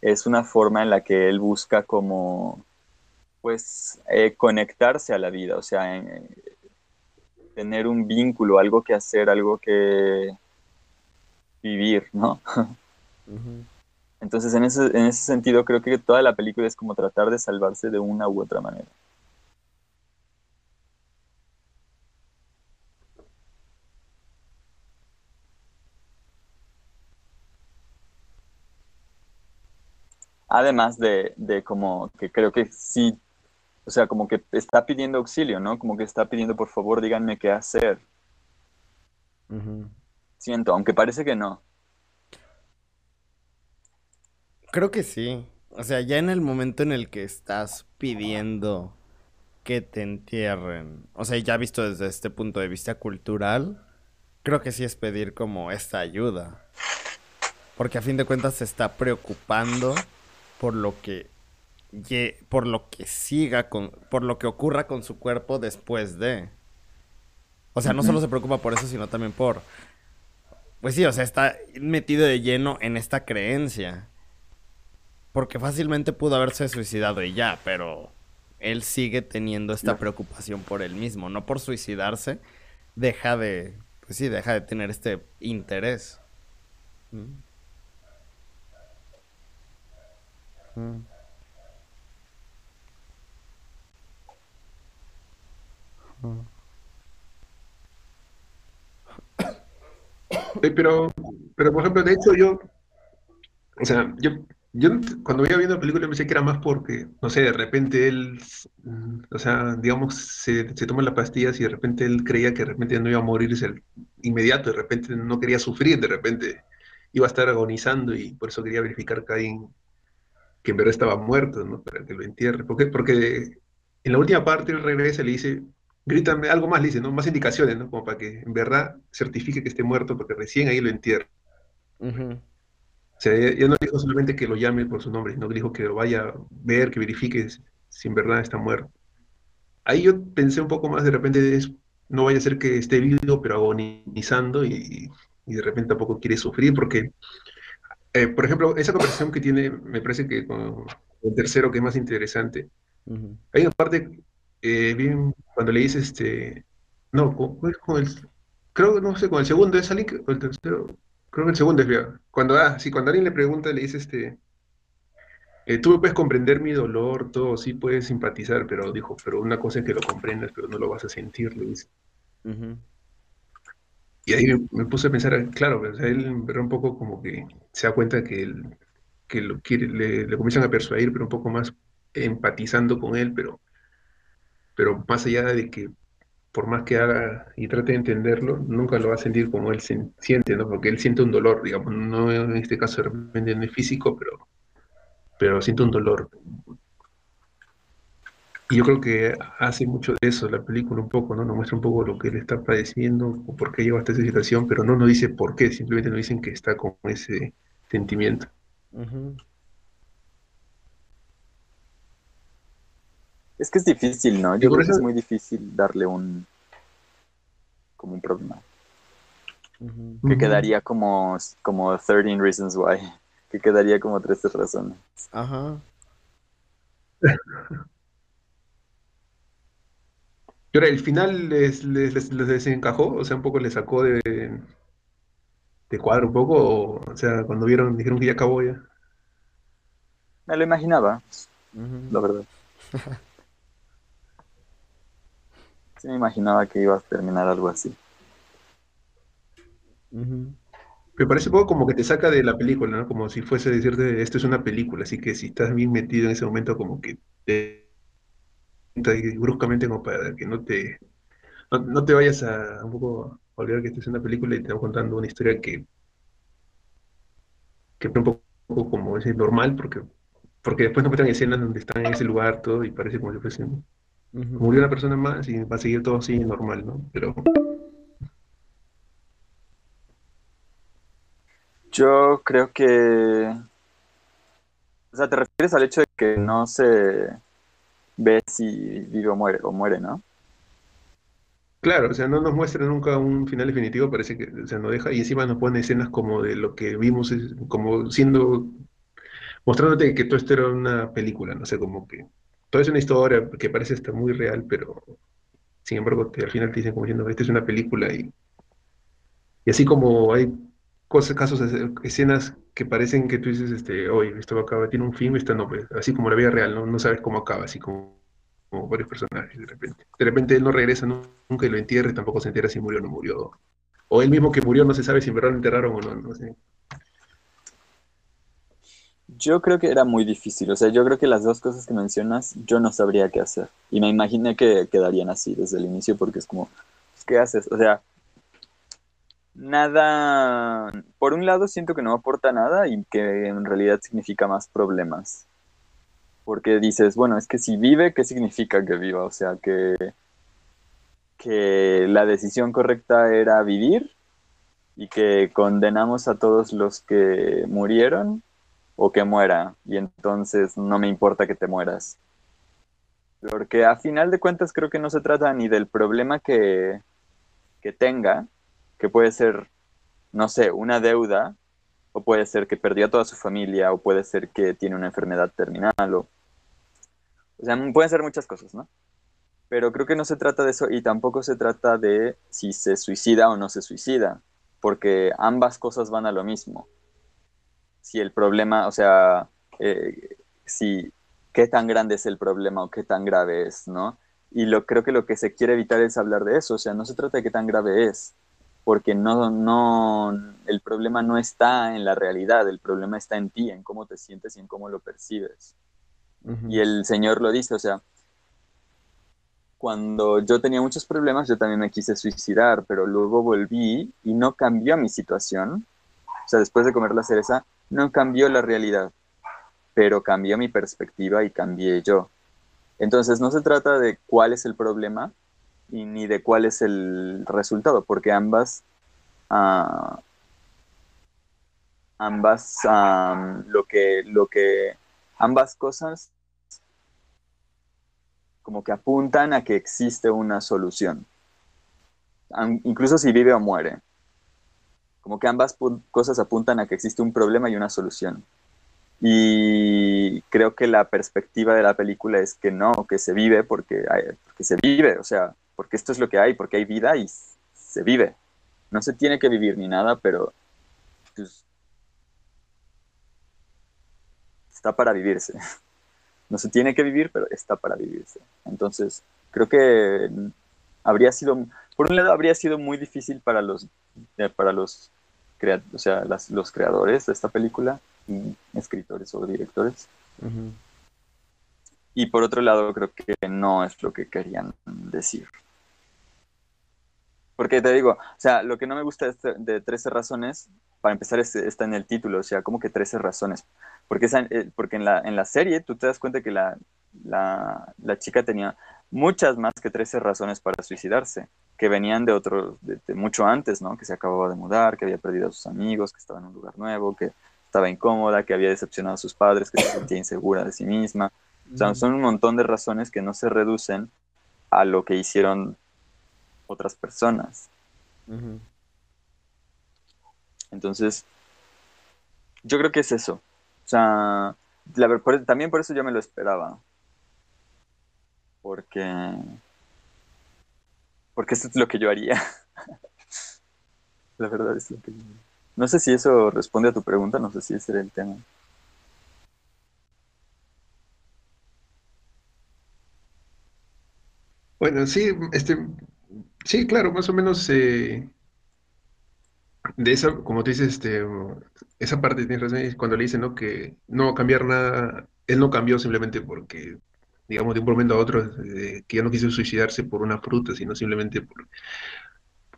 es una forma en la que él busca como pues eh, conectarse a la vida, o sea, tener un vínculo, algo que hacer, algo que vivir, ¿no? Entonces, en ese, en ese sentido, creo que toda la película es como tratar de salvarse de una u otra manera. Además de, de como que creo que sí o sea, como que está pidiendo auxilio, ¿no? Como que está pidiendo, por favor, díganme qué hacer. Siento, aunque parece que no. Creo que sí. O sea, ya en el momento en el que estás pidiendo que te entierren, o sea, ya visto desde este punto de vista cultural, creo que sí es pedir como esta ayuda. Porque a fin de cuentas se está preocupando por lo que por lo que siga con, por lo que ocurra con su cuerpo después de. O sea, no solo se preocupa por eso, sino también por. Pues sí, o sea, está metido de lleno en esta creencia. Porque fácilmente pudo haberse suicidado y ya, pero él sigue teniendo esta preocupación por él mismo. No por suicidarse, deja de. Pues sí, deja de tener este interés. Mm. Mm. Pero, pero por ejemplo, de hecho yo, o sea, yo, yo cuando veía viendo la película pensé que era más porque, no sé, de repente él, mm, o sea, digamos, se, se toma las pastillas y de repente él creía que de repente no iba a morirse inmediato, de repente no quería sufrir, de repente iba a estar agonizando y por eso quería verificar que, que en verdad estaba muerto, ¿no? Para que lo entierre. ¿Por qué? Porque en la última parte él regresa y le dice, grítame algo más, le dice, ¿no? Más indicaciones, ¿no? Como para que en verdad certifique que esté muerto, porque recién ahí lo entierra. O sea, ya, no dijo solamente que lo llame por su nombre, sino que dijo que lo vaya a ver, que verifique si en verdad está muerto. Ahí yo pensé un poco más, de repente no vaya a ser que esté vivo, pero agonizando y, de repente tampoco quiere sufrir, porque, eh, por ejemplo, esa conversación que tiene, me parece que con el tercero, que es más interesante, hay una parte eh, bien, cuando le dice este, no, con, el, creo, no sé, con el segundo es alguien, o el tercero, creo que el segundo es, cuando, ah, sí, cuando alguien le pregunta, le dice este, eh, tú puedes comprender mi dolor, todo, sí puedes simpatizar, pero dijo, pero una cosa es que lo comprendas, pero no lo vas a sentir, le dice. Y ahí me, puse a pensar, claro, o sea, él un poco como que se da cuenta que, él, que lo quiere, le, le comienzan a persuadir, pero un poco más empatizando con él, pero pero más allá de que por más que haga y trate de entenderlo, nunca lo va a sentir como él siente, ¿no? Porque él siente un dolor, digamos, no en este caso de no es físico, pero, pero siente un dolor. Y yo creo que hace mucho de eso la película un poco, ¿no? Nos muestra un poco lo que él está padeciendo o por qué llegó hasta esa situación, pero no nos dice por qué, simplemente nos dicen que está con ese sentimiento. Es que es difícil, ¿no? Yo creo que es muy difícil darle un como un problema. Que quedaría como, como 13 Reasons Why. Que quedaría como 13 razones. Ajá. Pero el final les, les, desencajó, o sea, un poco le sacó de, de cuadro un poco, o, sea, cuando vieron, dijeron que ya acabó ya. Me lo imaginaba, la verdad. Sí me imaginaba que iba a terminar algo así. Me parece un poco como que te saca de la película, ¿no? Como si fuese decirte, esto es una película, así que si estás bien metido en ese momento, como que te bruscamente como para que no te, no, te vayas a un poco a olvidar que esto es una película y te estamos contando una historia que, que es un poco como es normal, porque, porque después nos muestran escenas donde están en ese lugar todo y parece como si fuese murió una persona más y va a seguir todo así normal, ¿no? Pero Yo creo que. O sea, te refieres al hecho de que no se ve si vive o muere, o muere, ¿no? Claro, o sea, no nos muestra nunca un final definitivo, parece que, o sea, no deja, y encima nos pone escenas como de lo que vimos, como siendo, mostrándote que todo esto era una película, no sé, como que todo es una historia que parece estar muy real, pero sin embargo al final te dicen como diciendo, esta es una película y, y así como hay casos, escenas que parecen que tú dices, este, oye, esto acaba, tiene un fin, esta no, pues, así como la vida real, ¿no? Sabes cómo acaba, así como, varios personajes de repente. De repente él no regresa nunca y lo entierra tampoco se entera si murió o no murió. O él mismo que murió no se sabe si en verdad lo enterraron o no, no sé. Yo creo que era muy difícil, o sea, yo creo que las dos cosas que mencionas yo no sabría qué hacer. Y me imaginé que quedarían así desde el inicio porque es como, ¿qué haces? O sea, nada, por un lado siento que no aporta nada y que en realidad significa más problemas. Porque dices, bueno, es que si vive, ¿qué significa que viva? O sea, que, que la decisión correcta era vivir y que condenamos a todos los que murieron o que muera y entonces no me importa que te mueras. Porque a final de cuentas creo que no se trata ni del problema que, que tenga, que puede ser, no sé, una deuda, o puede ser que perdió a toda su familia, o puede ser que tiene una enfermedad terminal, o, o sea, pueden ser muchas cosas, ¿no? Pero creo que no se trata de eso y tampoco se trata de si se suicida o no se suicida, porque ambas cosas van a lo mismo. Si el problema, o sea, eh, si qué tan grande es el problema o qué tan grave es, ¿no? Y lo, creo que lo que se quiere evitar es hablar de eso, o sea, no se trata de qué tan grave es, porque no, no, el problema no está en la realidad, el problema está en ti, en cómo te sientes y en cómo lo percibes. Y el Señor lo dice, o sea, cuando yo tenía muchos problemas, yo también me quise suicidar, pero luego volví y no cambió mi situación. O sea, después de comer la cereza, no cambió la realidad, pero cambió mi perspectiva y cambié yo. Entonces, no se trata de cuál es el problema, y ni de cuál es el resultado, porque ambas, uh, ambas, lo que, lo que, ambas cosas como que apuntan a que existe una solución, incluso si vive o muere. Como que ambas cosas apuntan a que existe un problema y una solución. Y creo que la perspectiva de la película es que no, que se vive porque, porque se vive, o sea, porque esto es lo que hay, porque hay vida y se vive. No se tiene que vivir ni nada, pero pues, está para vivirse. No se tiene que vivir, pero está para vivirse. Entonces, creo que habría sido, por un lado, habría sido muy difícil para los, eh, para los, o sea, los creadores de esta película, escritores o directores. Y por otro lado, creo que no es lo que querían decir. Porque te digo, o sea, lo que no me gusta de, este, de 13 razones, para empezar, está en el título, o sea, como que 13 razones. Porque, eh, porque en, la, en la serie tú te das cuenta que la, la, la, chica tenía muchas más que 13 razones para suicidarse, que venían de otro, de, mucho antes, ¿no? Que se acababa de mudar, que había perdido a sus amigos, que estaba en un lugar nuevo, que estaba incómoda, que había decepcionado a sus padres, que se sentía insegura de sí misma. O sea, son un montón de razones que no se reducen a lo que hicieron otras personas. Entonces, yo creo que es eso. O sea, también por eso yo me lo esperaba. Porque. Porque eso es lo que yo haría. la verdad es lo que yo No sé si eso responde a tu pregunta, no sé si ese era el tema. Bueno, sí, este, Sí, claro, más o menos. Eh, de esa, como tú dices, este, esa parte tienes razón, cuando le dicen, ¿no? Que no va a cambiar nada, él no cambió simplemente porque, digamos, de un momento a otro, eh, que ya no quiso suicidarse por una fruta, sino simplemente por,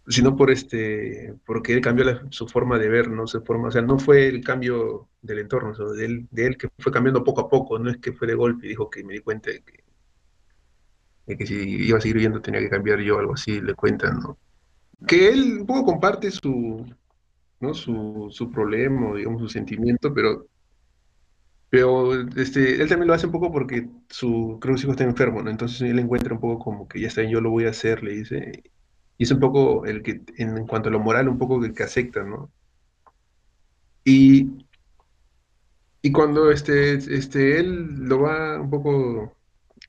sino por este, porque él cambió la- su forma de ver, ¿no? Su forma, o sea, no fue el cambio del entorno, sino de él, de él que fue cambiando poco a poco, no es que fue de golpe y dijo que me di cuenta de que, de que si iba a seguir viviendo tenía que cambiar yo, algo así, le cuentan, ¿no? Que él un poco comparte su, ¿no? Su, su problema, o digamos, su sentimiento, pero, pero este, él también lo hace un poco porque su, creo que su hijo está enfermo, ¿no? Entonces él encuentra un poco como que ya está bien, yo lo voy a hacer, le dice. Y es un poco el que, en, cuanto a lo moral, un poco el que acepta, ¿no? Y, y cuando este, este, él lo va un poco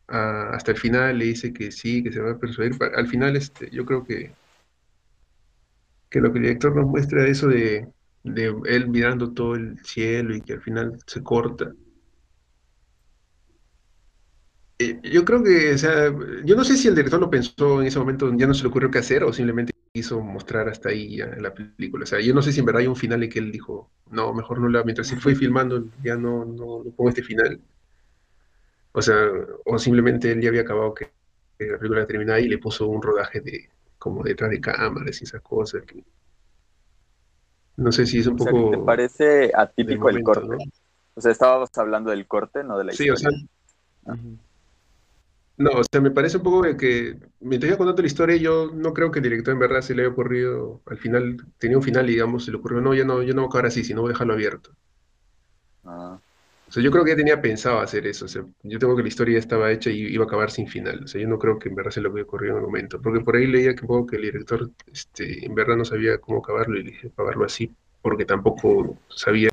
a- hasta el final, le dice que sí, que se va a persuadir, al final este, yo creo que que lo que el director nos muestra eso de, de él mirando todo el cielo y que al final se corta. Eh, yo creo que, o sea, yo no sé si el director lo pensó en ese momento, ya no se le ocurrió qué hacer o simplemente quiso mostrar hasta ahí la película. O sea, yo no sé si en verdad hay un final en que él dijo, no, mejor no la, mientras se fue filmando, ya no, no, pongo este final. O sea, o simplemente él ya había acabado que, la película terminaba y le puso un rodaje de como detrás de cámaras y esas cosas. que- no sé si es un O sea, poco ¿te parece atípico el corte? ¿no? O sea, estábamos hablando del corte, no de la Sí, o historia. sea, no, o sea, me parece un poco de que mientras iba contando la historia, yo no creo que el director en verdad se le haya ocurrido, al final, tenía un final y digamos, se le ocurrió, no, yo no, yo no voy a acabar así, sino voy a dejarlo abierto. Ah, O yo creo que ya tenía pensado hacer eso, yo tengo que la historia estaba hecha y iba a acabar sin final, o sea, yo no creo que en verdad se le hubiera ocurrido en el momento, porque por ahí leía que poco que el director, este, en verdad no sabía cómo acabarlo y dije acabarlo así, porque tampoco sabía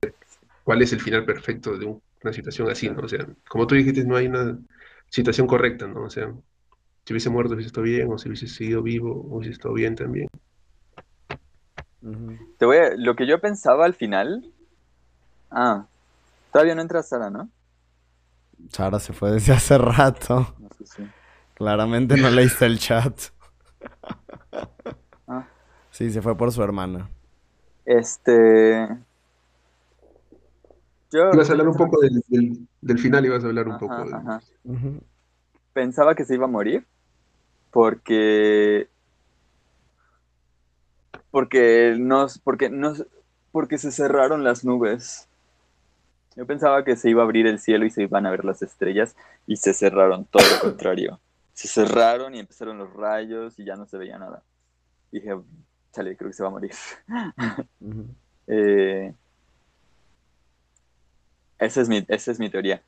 cuál es el final perfecto de un- una situación así, ¿no? O sea, como tú dijiste, no hay una situación correcta, ¿no? O sea, si hubiese muerto hubiese estado bien, o si hubiese seguido vivo hubiese estado bien también. Te voy a- Lo que yo pensaba al final. Ah, todavía no entra Sara, ¿no? Sara se fue desde hace rato. No sé si. Claramente no leíste el chat. Ah. Sí, se fue por su hermana. Este. Yo Ibas a hablar un poco del, del, del final, ibas a hablar un Ajá, poco de... ajá. Pensaba que se iba a morir porque porque nos porque nos porque se cerraron las nubes. Yo pensaba que se iba a abrir el cielo y se iban a ver las estrellas y se cerraron, todo lo contrario. Se cerraron y empezaron los rayos y ya no se veía nada. Dije, chale, creo que se va a morir. Ujú. Eh, esa, es mi, esa es mi teoría.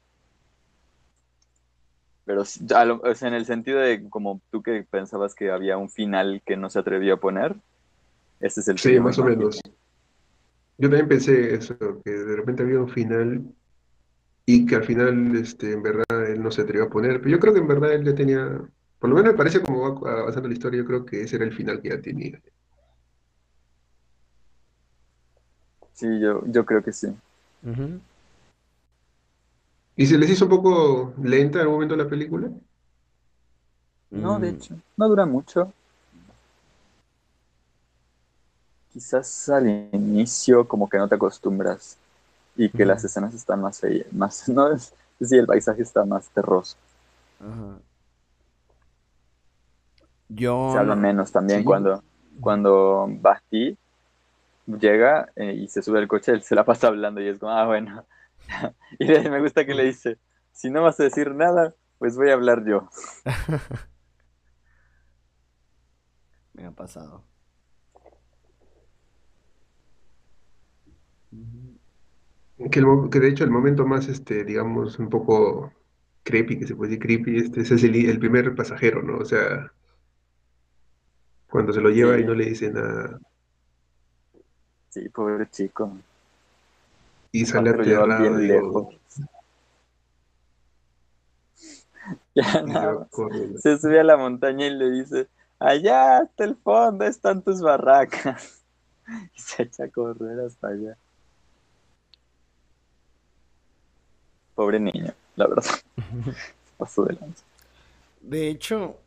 Pero s- a lo- o sea, en el sentido de como tú que pensabas que había un final que no se atrevió a poner, ese es el que Sí, más o menos. Yo también pensé eso, que de repente había un final y que al final, este, en verdad, él no se atrevió a poner. Pero yo creo que en verdad él ya tenía, por lo menos me parece como va avanzando la historia, yo creo que ese era el final que ya tenía. Sí, yo, yo creo que sí. ¿Y se les hizo un poco lenta en algún momento la película? No, de Mm, hecho, no dura mucho. Quizás al inicio como que no te acostumbras y que las escenas están más feas, más, no es, sí, el paisaje está más terroso. Yo se habla no- menos también sí. cuando, cuando Basti llega eh, y se sube al coche, él se la pasa hablando y es como, ah, bueno. y me gusta que le dice, si no vas a decir nada, pues voy a hablar yo. me ha pasado. Ujú. Que, el mo- que de hecho el momento más, este, digamos, un poco creepy, que se puede decir creepy, este, ese es el, el primer pasajero, ¿no? O sea, cuando se lo lleva y no le dice nada Sí, pobre chico. y sale Aparte lo aterrado, bien digo, lejos. Ya y se va nada, corriendo. se sube a la montaña y le dice, allá hasta el fondo están tus barracas. Y se echa a correr hasta allá. Pobre niño, la verdad. Pasó de lanza. De hecho,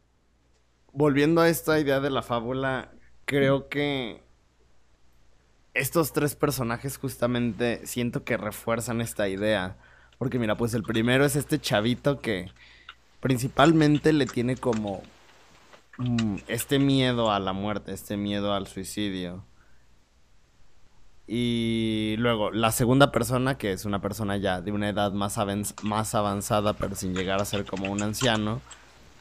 volviendo a esta idea de la fábula, creo que estos tres personajes justamente siento que refuerzan esta idea. Porque mira, pues el primero es este chavito que principalmente le tiene como mm, este miedo a la muerte, este miedo al suicidio. Y luego, la segunda persona, que es una persona ya de una edad más, más avanzada, pero sin llegar a ser como un anciano,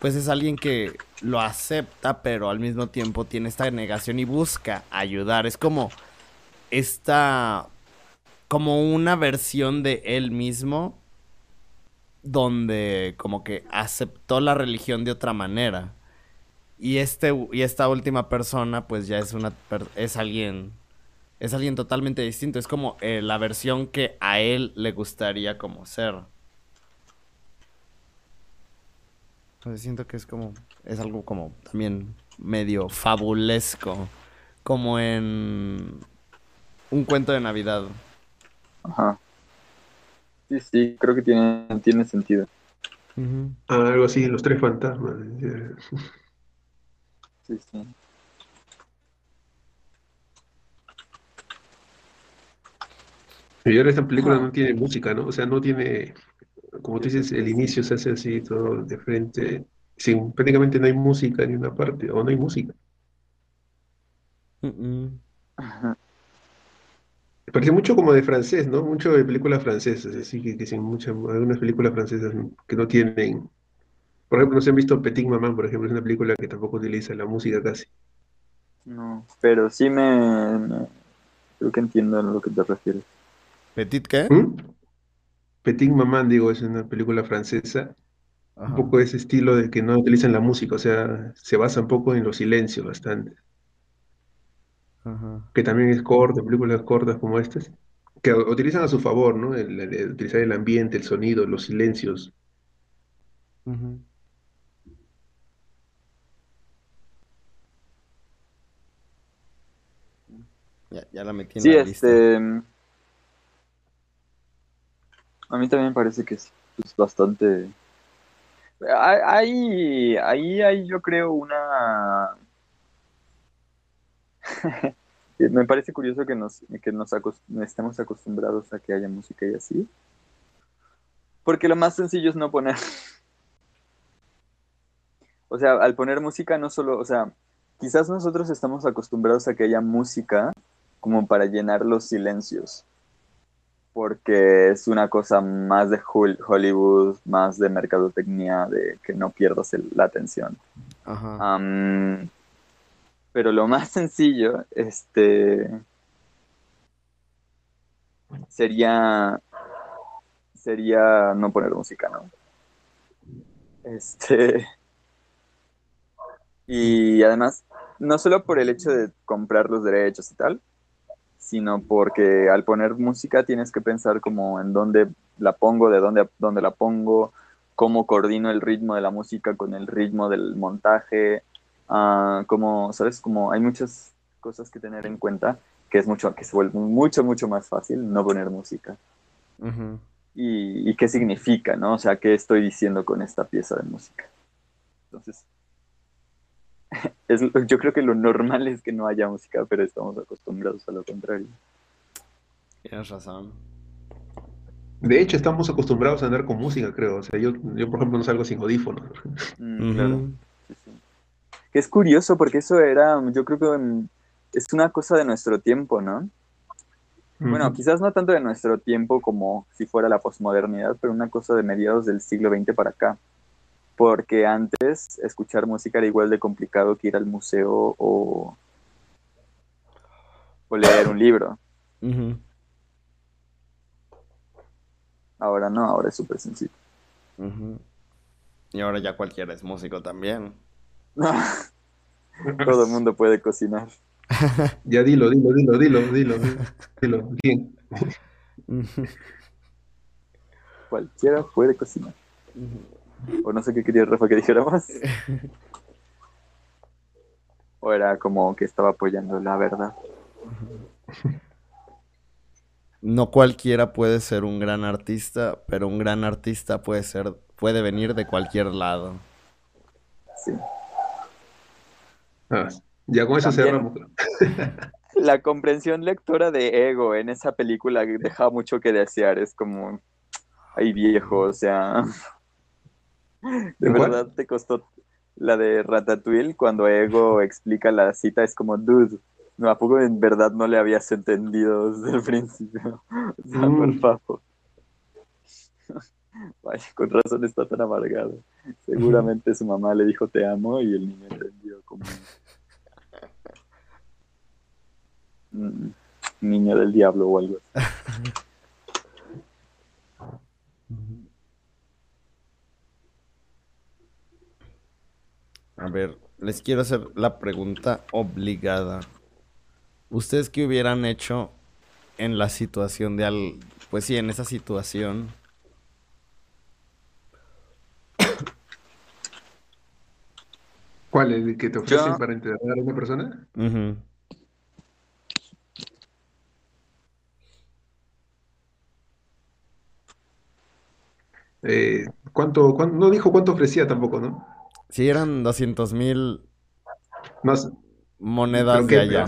pues es alguien que lo acepta, pero al mismo tiempo tiene esta negación y busca ayudar. Es como esta, como una versión de él mismo, donde como que aceptó la religión de otra manera. Y, este, y esta última persona, pues ya es una, es alguien es alguien totalmente distinto. Es como eh, la versión que a él le gustaría como ser. Entonces siento que es como. Es algo como también medio fabulesco. Como en. Un cuento de Navidad. Ajá. Sí, sí, creo que tiene, tiene sentido. Ah, algo así, los tres fantasmas. Sí, sí. Y ahora esta película no tiene música, ¿no? O sea, no tiene, como tú dices, el inicio se hace así, todo de frente, sin, prácticamente no hay música en una parte, o no hay música. Parece mucho como de francés, ¿no? Mucho de películas francesas, así que, que sin muchas, algunas películas francesas que no tienen, por ejemplo, no se han visto Petit Maman, por ejemplo, es una película que tampoco utiliza la música casi. No, pero sí me creo que entiendo a lo que te refieres. ¿Petit qué? ¿Mm? Petit Maman, digo, es una película francesa. Un poco ese estilo de que no utilizan la música, o sea, se basa un poco en los silencios bastante. Que también es corta, películas cortas como estas, que utilizan a su favor, ¿no? El, utilizar el ambiente, el sonido, los silencios. Ya, la metí en sí, la este... A mí también me parece que es bastante... Ahí, ahí hay, yo creo, una... me parece curioso que nos, que nos estemos acostumbrados a que haya música y así. Porque lo más sencillo es no poner. o sea, al poner música no solo, o sea, quizás nosotros estamos acostumbrados a que haya música como para llenar los silencios porque es una cosa más de Hollywood, más de mercadotecnia, de que no pierdas la atención. pero lo más sencillo, este, sería, sería no poner música, ¿no? Este, y además, no solo por el hecho de comprar los derechos y tal, sino porque al poner música tienes que pensar como en dónde la pongo, de dónde, dónde la pongo, cómo coordino el ritmo de la música con el ritmo del montaje, uh, como, ¿sabes? Como hay muchas cosas que tener en cuenta que es mucho, que se vuelve mucho, mucho más fácil no poner música. y, y, qué significa, ¿no? O sea, ¿qué estoy diciendo con esta pieza de música? Entonces, yo creo que lo normal es que no haya música, pero estamos acostumbrados a lo contrario. Tienes razón. De hecho, estamos acostumbrados a andar con música, creo. O sea, yo, yo por ejemplo, no salgo sin audífonos. Mm, claro. Que es curioso porque eso era, yo creo que es una cosa de nuestro tiempo, ¿no? Bueno, quizás no tanto de nuestro tiempo como si fuera la posmodernidad, pero una cosa de mediados del siglo XX para acá porque antes escuchar música era igual de complicado que ir al museo o, leer un libro. Ahora no, ahora es súper sencillo. Y ahora ya cualquiera es músico también. Todo el mundo puede cocinar. ya dilo, dilo, dilo, dilo, dilo, dilo, bien. Cualquiera puede cocinar. O no sé qué quería Rafa que dijera más. o era como que estaba apoyando la verdad. No cualquiera puede ser un gran artista, pero un gran artista puede ser, puede venir de cualquier lado. Sí. Ah, ya con eso cerramos. la comprensión lectora de Ego en esa película deja mucho que desear. Es como, ay viejo, o sea, de verdad te costó la de Ratatouille cuando Ego explica la cita. Es como, dude, no, ¿a poco en verdad no le habías entendido desde el principio? O sea, por Mm. favor. Vaya, con razón está tan amargado. Seguramente su mamá le dijo te amo y el niño entendió como mm, niño del diablo o algo así. A ver, les quiero hacer la pregunta obligada. ¿Ustedes qué hubieran hecho en la situación de al... Pues sí, en esa situación. ¿Cuál? ¿El que te ofrecen Yo- para interrogar a una persona? Eh, ¿cuánto, cuán- no dijo cuánto ofrecía tampoco, ¿no? Sí, eran 200 mil sé, monedas de allá.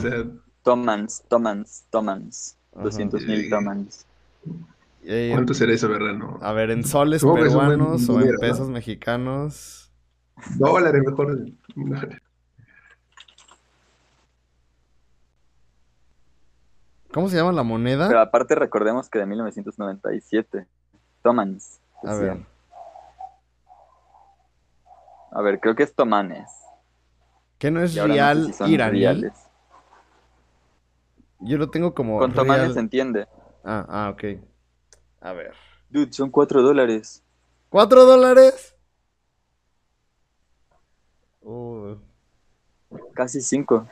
Tomans, Tomans, Tomans. Ajá. 200 mil. Tomans. Eh, ¿cuánto será eso, verdad? No. a ver, ¿en soles peruanos o en pesos mexicanos? Dólares mejor. ¿Cómo se llama la moneda? Pero aparte recordemos que de 1997. Tomans. A ver, A ver, creo que es Tomanes. ¿qué no es Y ahora no sé real si son iraní? reales. Yo lo tengo como Con Tomanes real- se entiende. Ah, ah, ok. A ver. Dude, son 4 dólares. ¿Cuatro dólares? Uh, Casi 5.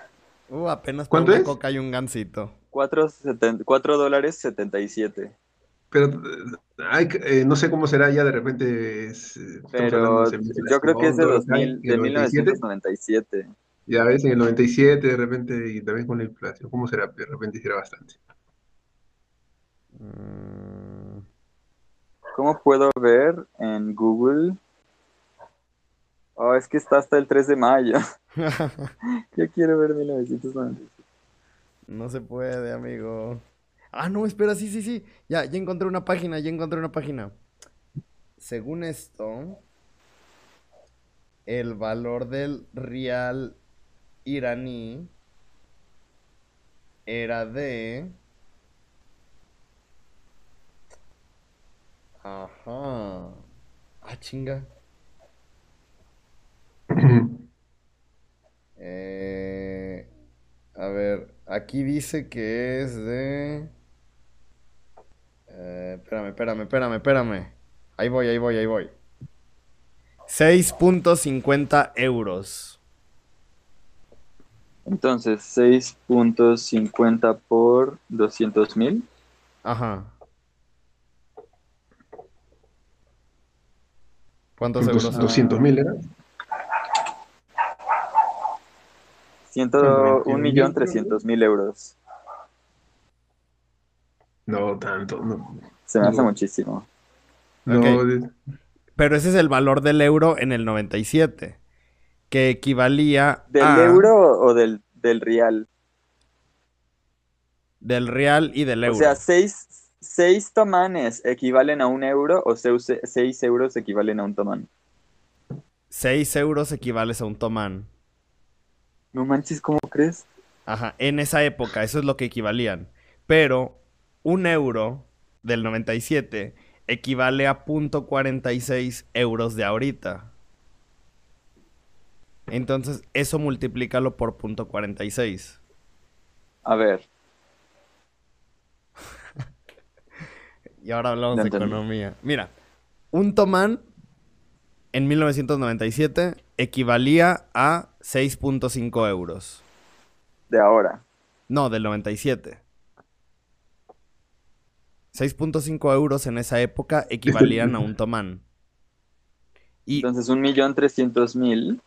uh, apenas ¿Cuánto una es? coca y un gansito. 4, dólares 77. Pero eh, hay eh, no sé cómo será ya de repente. es, Pero de yo creo que es de, dólar, 2000, en de el 97, 1997. Ya ves, en el 97 de repente y también con la inflación. ¿Cómo será? De repente será bastante. Mm, ¿Cómo puedo ver en Google? Oh, es que está hasta el 3 de mayo. Yo quiero ver 1997. no se puede, amigo. Ah, no, espera, sí, sí, sí. Ya, ya encontré una página, ya encontré una página. Según esto, el valor del real iraní era de... Ajá. Ah, chinga. Eh, a ver, aquí dice que es de... Eh, espérame, espérame, espérame, espérame. Ahí voy, ahí voy, ahí voy. 6.50 euros. Entonces, 6.50 por 200 mil. Ajá. ¿Cuántos euros son? 200 mil, ¿era? Un millón trescientos mil euros. No, tanto. No, Se me hace No. muchísimo. no, Pero ese es el valor del euro en el 97. Que equivalía ¿Del a... euro o del, del real? Del real y del euro. O sea, 6 seis tomanes equivalen a un euro o 6 euros equivalen a un tomán. 6 euros equivales a un tomán. No manches, ¿cómo crees? Ajá, en esa época, eso es lo que equivalían. Pero un euro del 97 equivale a .46 euros de ahorita. Entonces, eso multiplícalo por .46. A ver, Y ahora hablamos de economía. Mira, un tomán en 1997 equivalía a 6.5 euros. de ahora. No, del 97. 6.5 euros en esa época equivalían a un tomán. Entonces, un millón trescientos mil.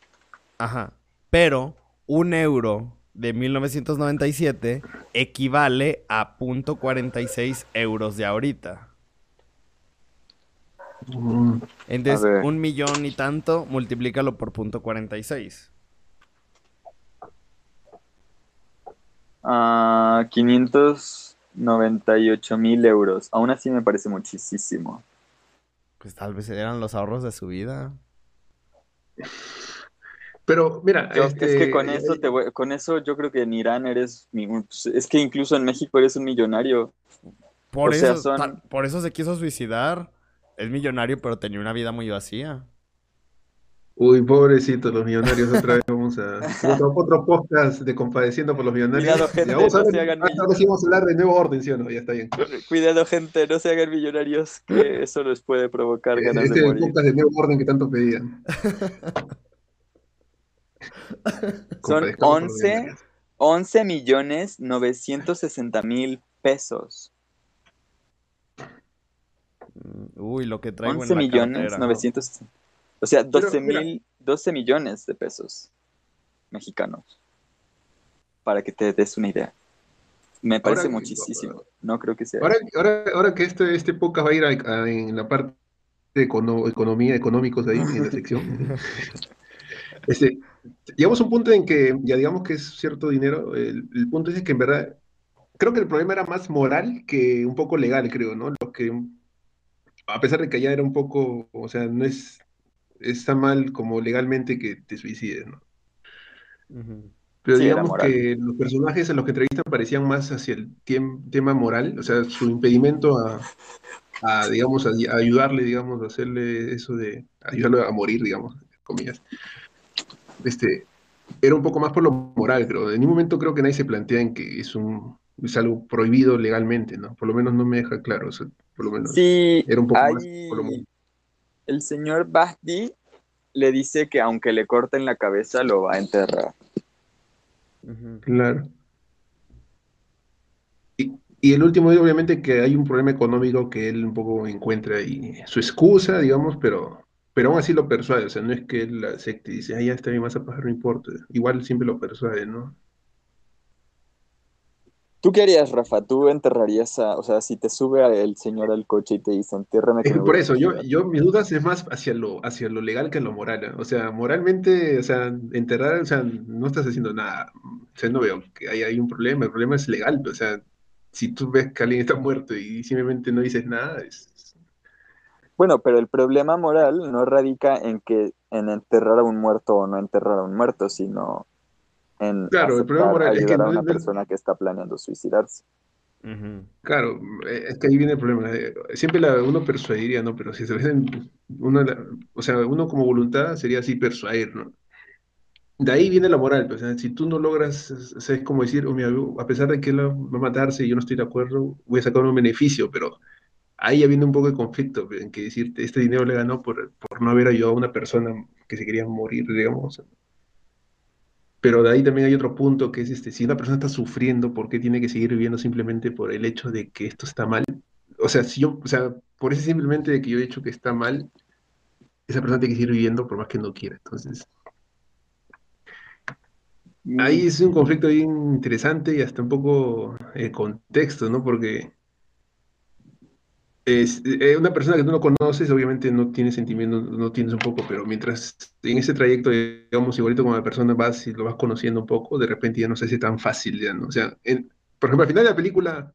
Ajá. Pero un euro de 1997 equivale a .46 euros de ahorita. Mm, Entonces, un millón y tanto, multiplícalo por .46. Ah, uh, 500... 98 mil euros. Aún así me parece muchísimo. Pues tal vez eran los ahorros de su vida. Pero mira, yo, es que este, con eh, eso, eh, te voy, con eso yo creo que en Irán eres, pues, es que incluso en México eres un millonario. Por, eso, por eso se quiso suicidar. Es millonario, pero tenía una vida muy vacía. Uy, pobrecito, los millonarios otra vez vamos a otro, otro podcast de compadeciendo por los millonarios. Cuidado, gente, Ya vamos a no ver- se hagan ahora sí vamos a hablar de nuevo orden, ¿sí o no? Ya está bien. Cuidado, gente, no se hagan millonarios, que eso les puede provocar ganas Este de morir. podcast de nuevo orden que tanto pedían. Son Compadezcamos por los 11, millonarios. 11 millones 960 mil pesos. Mm, Uy, lo que traigo 11 en la millones cartera. 960. O sea, 12 mira. mil, 12 millones de pesos mexicanos. Para que te des una idea. Me parece Ahora- muchísimo. No creo que sea. Ahora, ahora, ahora que este, este podcast va a ir a- a- en la parte de econo- economía, económicos ahí, en la sección. Este, llegamos a un punto en que ya digamos que es cierto dinero. El, el punto es que en verdad, creo que el problema era más moral que un poco legal, creo, ¿no? Lo que, a pesar de que ya era un poco, o sea, no es, está mal como legalmente que te suicides, ¿no? Pero Sí, digamos moral. que los personajes a los que entrevistan parecían más hacia el tema moral, o sea, su impedimento a, a, digamos, a, a ayudarle, digamos, a hacerle eso de ayudarlo a morir, digamos, comillas. Este, era un poco más por lo moral, creo. En ningún momento creo que nadie se plantea en que es un es algo prohibido legalmente, ¿no? Por lo menos no me deja claro, o sea, por lo menos Sí, era un poco más por lo menos. El señor Bahdi le dice que aunque le corten la cabeza lo va a enterrar. Claro. Y, y el último es obviamente que hay un problema económico que él un poco encuentra y su excusa, digamos, pero, pero aún así lo persuade. O sea, no es que él acepte y dice, ah, ya está bien, vas a pagar, no importa. Igual siempre lo persuade, ¿no? ¿Tú qué harías, Rafa? ¿Tú enterrarías a, o sea, si te sube el señor al coche y te dice, entiérrame Es que por eso, yo, suicidar"? yo mis dudas es más hacia lo, hacia lo legal que lo moral. ¿eh? O sea, moralmente, o sea, enterrar, o sea, no estás haciendo nada. O sea, no veo que hay, hay un problema. El problema es legal. O sea, si tú ves que alguien está muerto y simplemente no dices nada, es, Bueno, pero el problema moral no radica en que en enterrar a un muerto o no enterrar a un muerto, sino en Claro, el problema moral es que ayudar a una no- persona que está planeando suicidarse. Claro, eh, es que ahí viene el problema. eh, Siempre la, uno persuadiría, ¿no? Pero si se ven, uno, la- o sea, uno como voluntad sería así persuadir, ¿no? De ahí viene la moral, pues, o sea, si tú no logras, o sea, es como decir, "Oh, mira, a pesar de que él va a matarse y yo no estoy de acuerdo, voy a sacar un beneficio, pero ahí ya viene un poco de conflicto, en que decir, este dinero le ganó por, por no haber ayudado a una persona que se quería morir, digamos. Pero de ahí también hay otro punto que es este, si una persona está sufriendo, ¿por qué tiene que seguir viviendo simplemente por el hecho de que esto está mal? O sea, si yo, o sea, por ese simplemente de que yo he dicho que está mal, esa persona tiene que seguir viviendo por más que no quiera. Entonces, ahí es un conflicto bien interesante y hasta un poco eh, contexto, ¿no? Porque es, eh, una persona que tú no conoces, obviamente no tienes sentimiento, no tienes un poco, pero mientras en ese trayecto, digamos, igualito como la persona vas y lo vas conociendo un poco, de repente ya no se hace tan fácil, ya, ¿no? O sea, en- por ejemplo, al final de la película,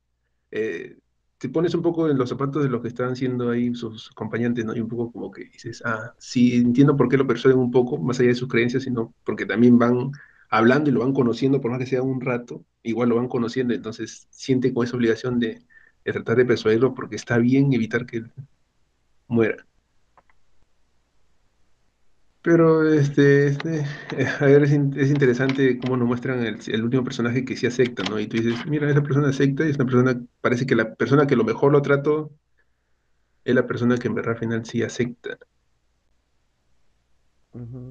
eh, te pones un poco en los zapatos de los que estaban siendo ahí sus acompañantes, ¿no? Y un poco como que dices, ah, sí, entiendo por qué lo persuaden un poco, más allá de sus creencias, sino porque también van hablando y lo van conociendo, por más que sea un rato, igual lo van conociendo, entonces siente con esa obligación de, de tratar de persuadirlo porque está bien evitar que él muera. Pero este, este, a ver, es, in- es interesante cómo nos muestran el, el último personaje que sí acepta, ¿no? Y tú dices, mira, esa persona acepta y es una persona, parece que la persona que lo mejor lo trato es la persona que en verdad al final sí acepta.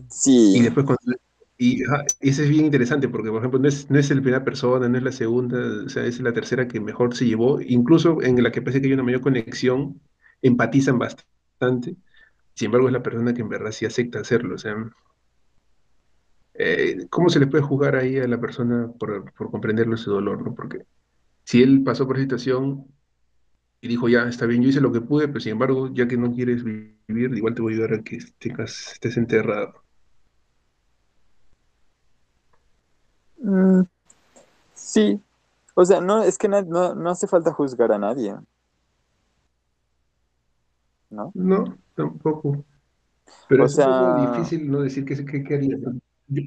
Sí, Y después cuando- y ese es bien interesante porque, por ejemplo, no es, no es la primera persona, no es la segunda, o sea, es la tercera que mejor se llevó, incluso en la que parece que hay una mayor conexión, empatizan bastante, sin embargo es la persona que en verdad sí acepta hacerlo, o sea, eh, ¿cómo se le puede jugar ahí a la persona por, por comprenderlo ese dolor, ¿no? Porque si él pasó por situación y dijo, ya, está bien, yo hice lo que pude, pero sin embargo, ya que no quieres vi- vivir, igual te voy a ayudar a que tengas- estés enterrado. Mm, sí. O sea, no, es que no, no, no hace falta juzgar a nadie. ¿No? No, tampoco. Pero O es un poco sea- difícil no decir qué, qué, qué haría.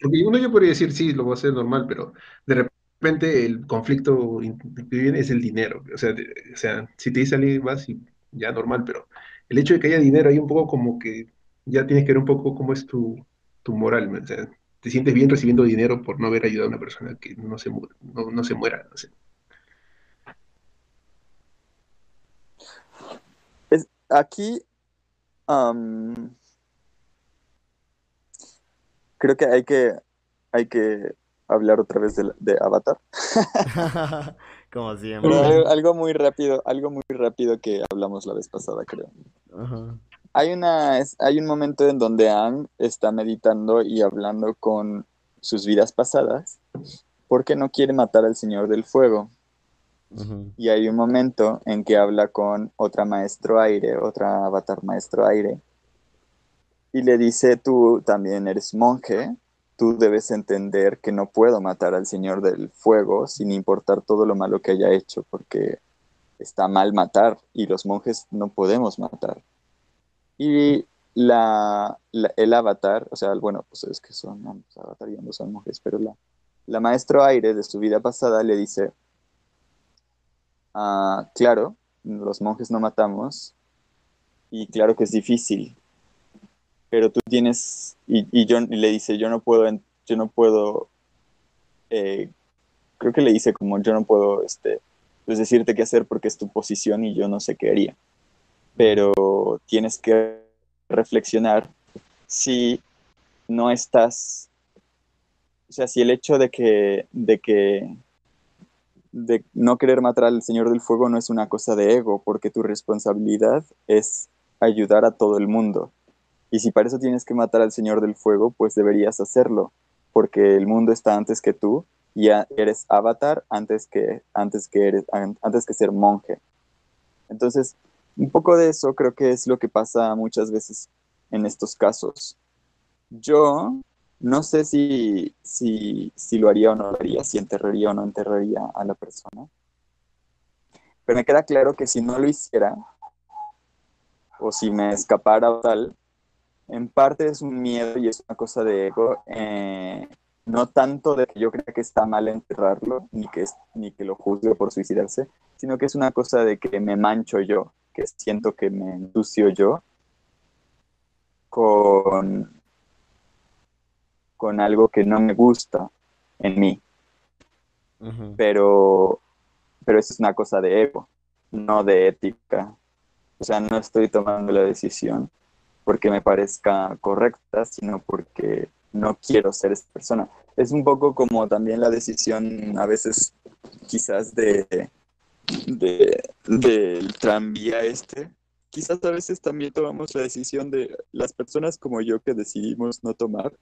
Porque uno yo podría decir, sí, lo voy a hacer normal, pero de repente el conflicto que viene es el dinero. O sea, de- o sea, si te dice alguien más, y ya normal, pero el hecho de que haya dinero ahí un poco como que ya tienes que ver un poco cómo es tu, tu moral. O sea, te sientes bien recibiendo dinero por no haber ayudado a una persona que no se, mu- no, no se muera. No sé. Es, aquí am, creo que hay que hay que hablar otra vez de, Avatar. Como siempre. Pero algo, algo muy rápido, algo muy rápido que hablamos la vez pasada, creo. Ajá. Hay una, hay un momento en donde Aang está meditando y hablando con sus vidas pasadas porque no quiere matar al Señor del Fuego. Y hay un momento en que habla con otra maestro aire, otra avatar maestro aire, y le dice, tú también eres monje, tú debes entender que no puedo matar al Señor del Fuego sin importar todo lo malo que haya hecho, porque está mal matar y los monjes no podemos matar. Y el avatar, o sea, bueno, pues es que son ambos avatar y ambos son monjes, pero la, la maestro aire de su vida pasada le dice, Ah, claro, los monjes no matamos y claro que es difícil, pero tú tienes y, y John y le dice yo no puedo, yo no puedo, eh, creo que le dice como yo no puedo, este, pues decirte qué hacer porque es tu posición y yo no sé qué haría, pero tienes que reflexionar si no estás, o sea, si el hecho de que, de que de no querer matar al Señor del Fuego no es una cosa de ego, porque tu responsabilidad es ayudar a todo el mundo. Y si para eso tienes que matar al Señor del Fuego, pues deberías hacerlo, porque el mundo está antes que tú y eres avatar antes que, antes que, eres, an- antes que ser monje. Entonces, un poco de eso creo que es lo que pasa muchas veces en estos casos. Yo no sé si, si, lo haría o no lo haría, si enterraría o no enterraría a la persona. Pero me queda claro que si no lo hiciera, o si me escapara o tal, en parte es un miedo y es una cosa de ego, eh, no tanto de que yo crea que está mal enterrarlo, ni que, ni que lo juzgue por suicidarse, sino que es una cosa de que me mancho yo, que siento que me ensucio yo con, con algo que no me gusta en mí, pero, pero eso es una cosa de ego, no de ética. O sea, no estoy tomando la decisión porque me parezca correcta, sino porque no quiero ser esa persona. Es un poco como también la decisión a veces quizás de, de del tranvía este. Quizás a veces también tomamos la decisión de las personas como yo que decidimos no tomar,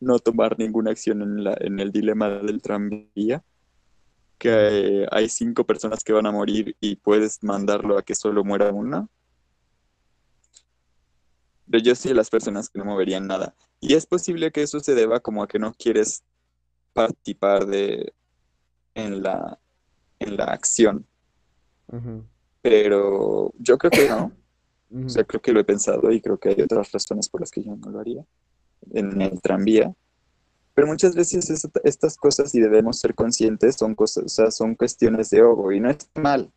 no tomar ninguna acción en, la, en el dilema del tranvía, que hay cinco personas que van a morir y puedes mandarlo a que solo muera una. Pero yo de las personas que no moverían nada. Y es posible que eso se deba como a que no quieres participar de en la en la acción. Pero yo creo que no. O sea, creo que lo he pensado y creo que hay otras razones por las que yo no lo haría en el tranvía. Pero muchas veces es- estas cosas, y debemos ser conscientes, son cosas, o sea, son cuestiones de ego y no es mal.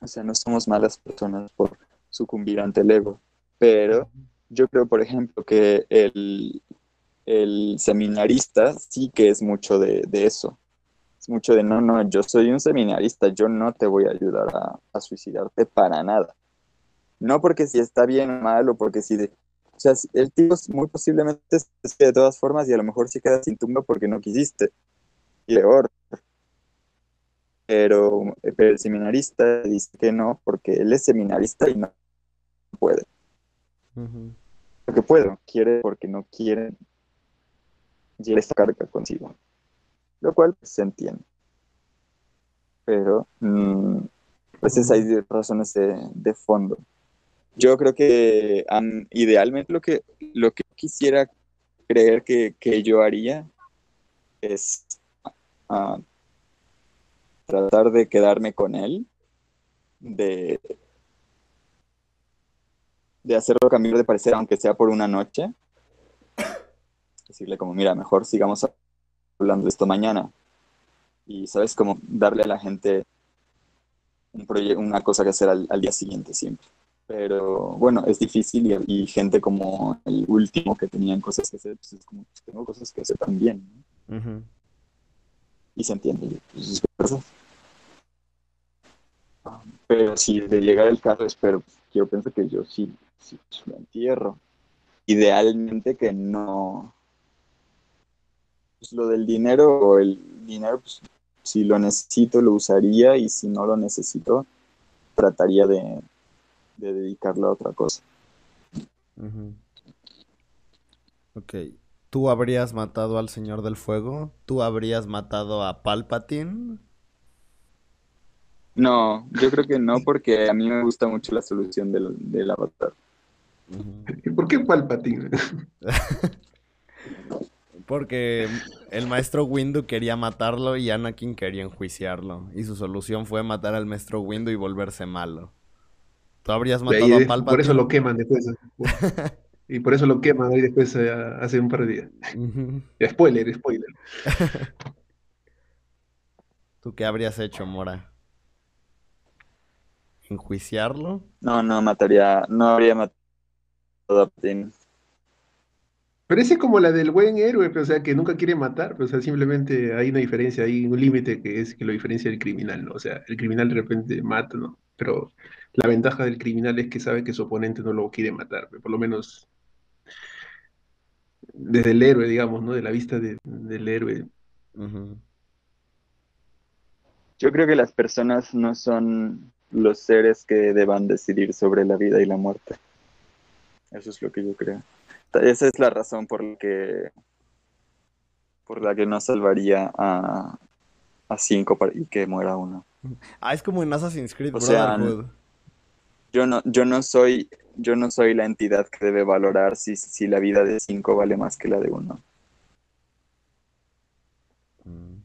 O sea, no somos malas personas por sucumbir ante el ego. Pero yo creo, por ejemplo, que el, el seminarista sí que es mucho de, de eso. Es mucho de, no, no, yo soy un seminarista, yo no te voy a ayudar a, a suicidarte para nada. No porque si está bien o mal o porque si... de- o sea, el tipo muy posiblemente se de todas formas y a lo mejor se queda sin tumba porque no quisiste. Y peor. Pero, pero el seminarista dice que no porque él es seminarista y no puede. Ujú. Porque puede, quiere porque no quiere llevar esta carga consigo. Lo cual pues, se entiende. Pero mm, pues es- hay razones de, de fondo. Yo creo que idealmente lo que, lo que quisiera creer que, que yo haría es ah, tratar de quedarme con él, de, de hacerlo cambiar de parecer, aunque sea por una noche. Decirle como, mira, mejor sigamos hablando de esto mañana. Y, ¿sabes? Como darle a la gente un una cosa que hacer al, día siguiente siempre. Pero bueno, es difícil y, gente como el último que tenían cosas que hacer, pues es como, pues, tengo cosas que hacer también. Y se entiende, pues. Pero si de llegar el carro, espero, yo pienso que yo sí, sí pues, lo entierro. Idealmente que no. Pues lo del dinero o el dinero, pues si lo necesito lo usaría y si no lo necesito trataría de, dedicarlo a otra cosa. Ok. ¿Tú habrías matado al Señor del Fuego? ¿Tú habrías matado a Palpatine? No, yo creo que no, porque a mí me gusta mucho la solución del, del avatar. ¿Por qué Palpatine? Porque el maestro Windu quería matarlo y Anakin quería enjuiciarlo. Y su solución fue matar al maestro Windu y volverse malo. ¿Tú habrías matado a Palpatine? Por eso lo queman después. y por eso lo queman ahí después eh, hace un par de días. Spoiler, spoiler. ¿Tú qué habrías hecho, Mora? ¿Enjuiciarlo? No, no mataría, no habría matado a Palpatine. Parece como la del buen héroe, o sea, que nunca quiere matar, o sea, simplemente hay una diferencia, hay un límite que es que lo diferencia del criminal, ¿no? O sea, el criminal de repente mata, ¿no? Pero la ventaja del criminal es que sabe que su oponente no lo quiere matar, por lo menos desde el héroe, digamos, ¿no? De la vista del héroe. Yo creo que las personas no son los seres que deban decidir sobre la vida y la muerte. Eso es lo que yo creo esa es la razón por la que por la que no salvaría a, a cinco y que muera uno. Ah, es como en Assassin's Creed o sea, yo no, yo no soy, yo no soy la entidad que debe valorar si, si la vida de cinco vale más que la de uno. Mm.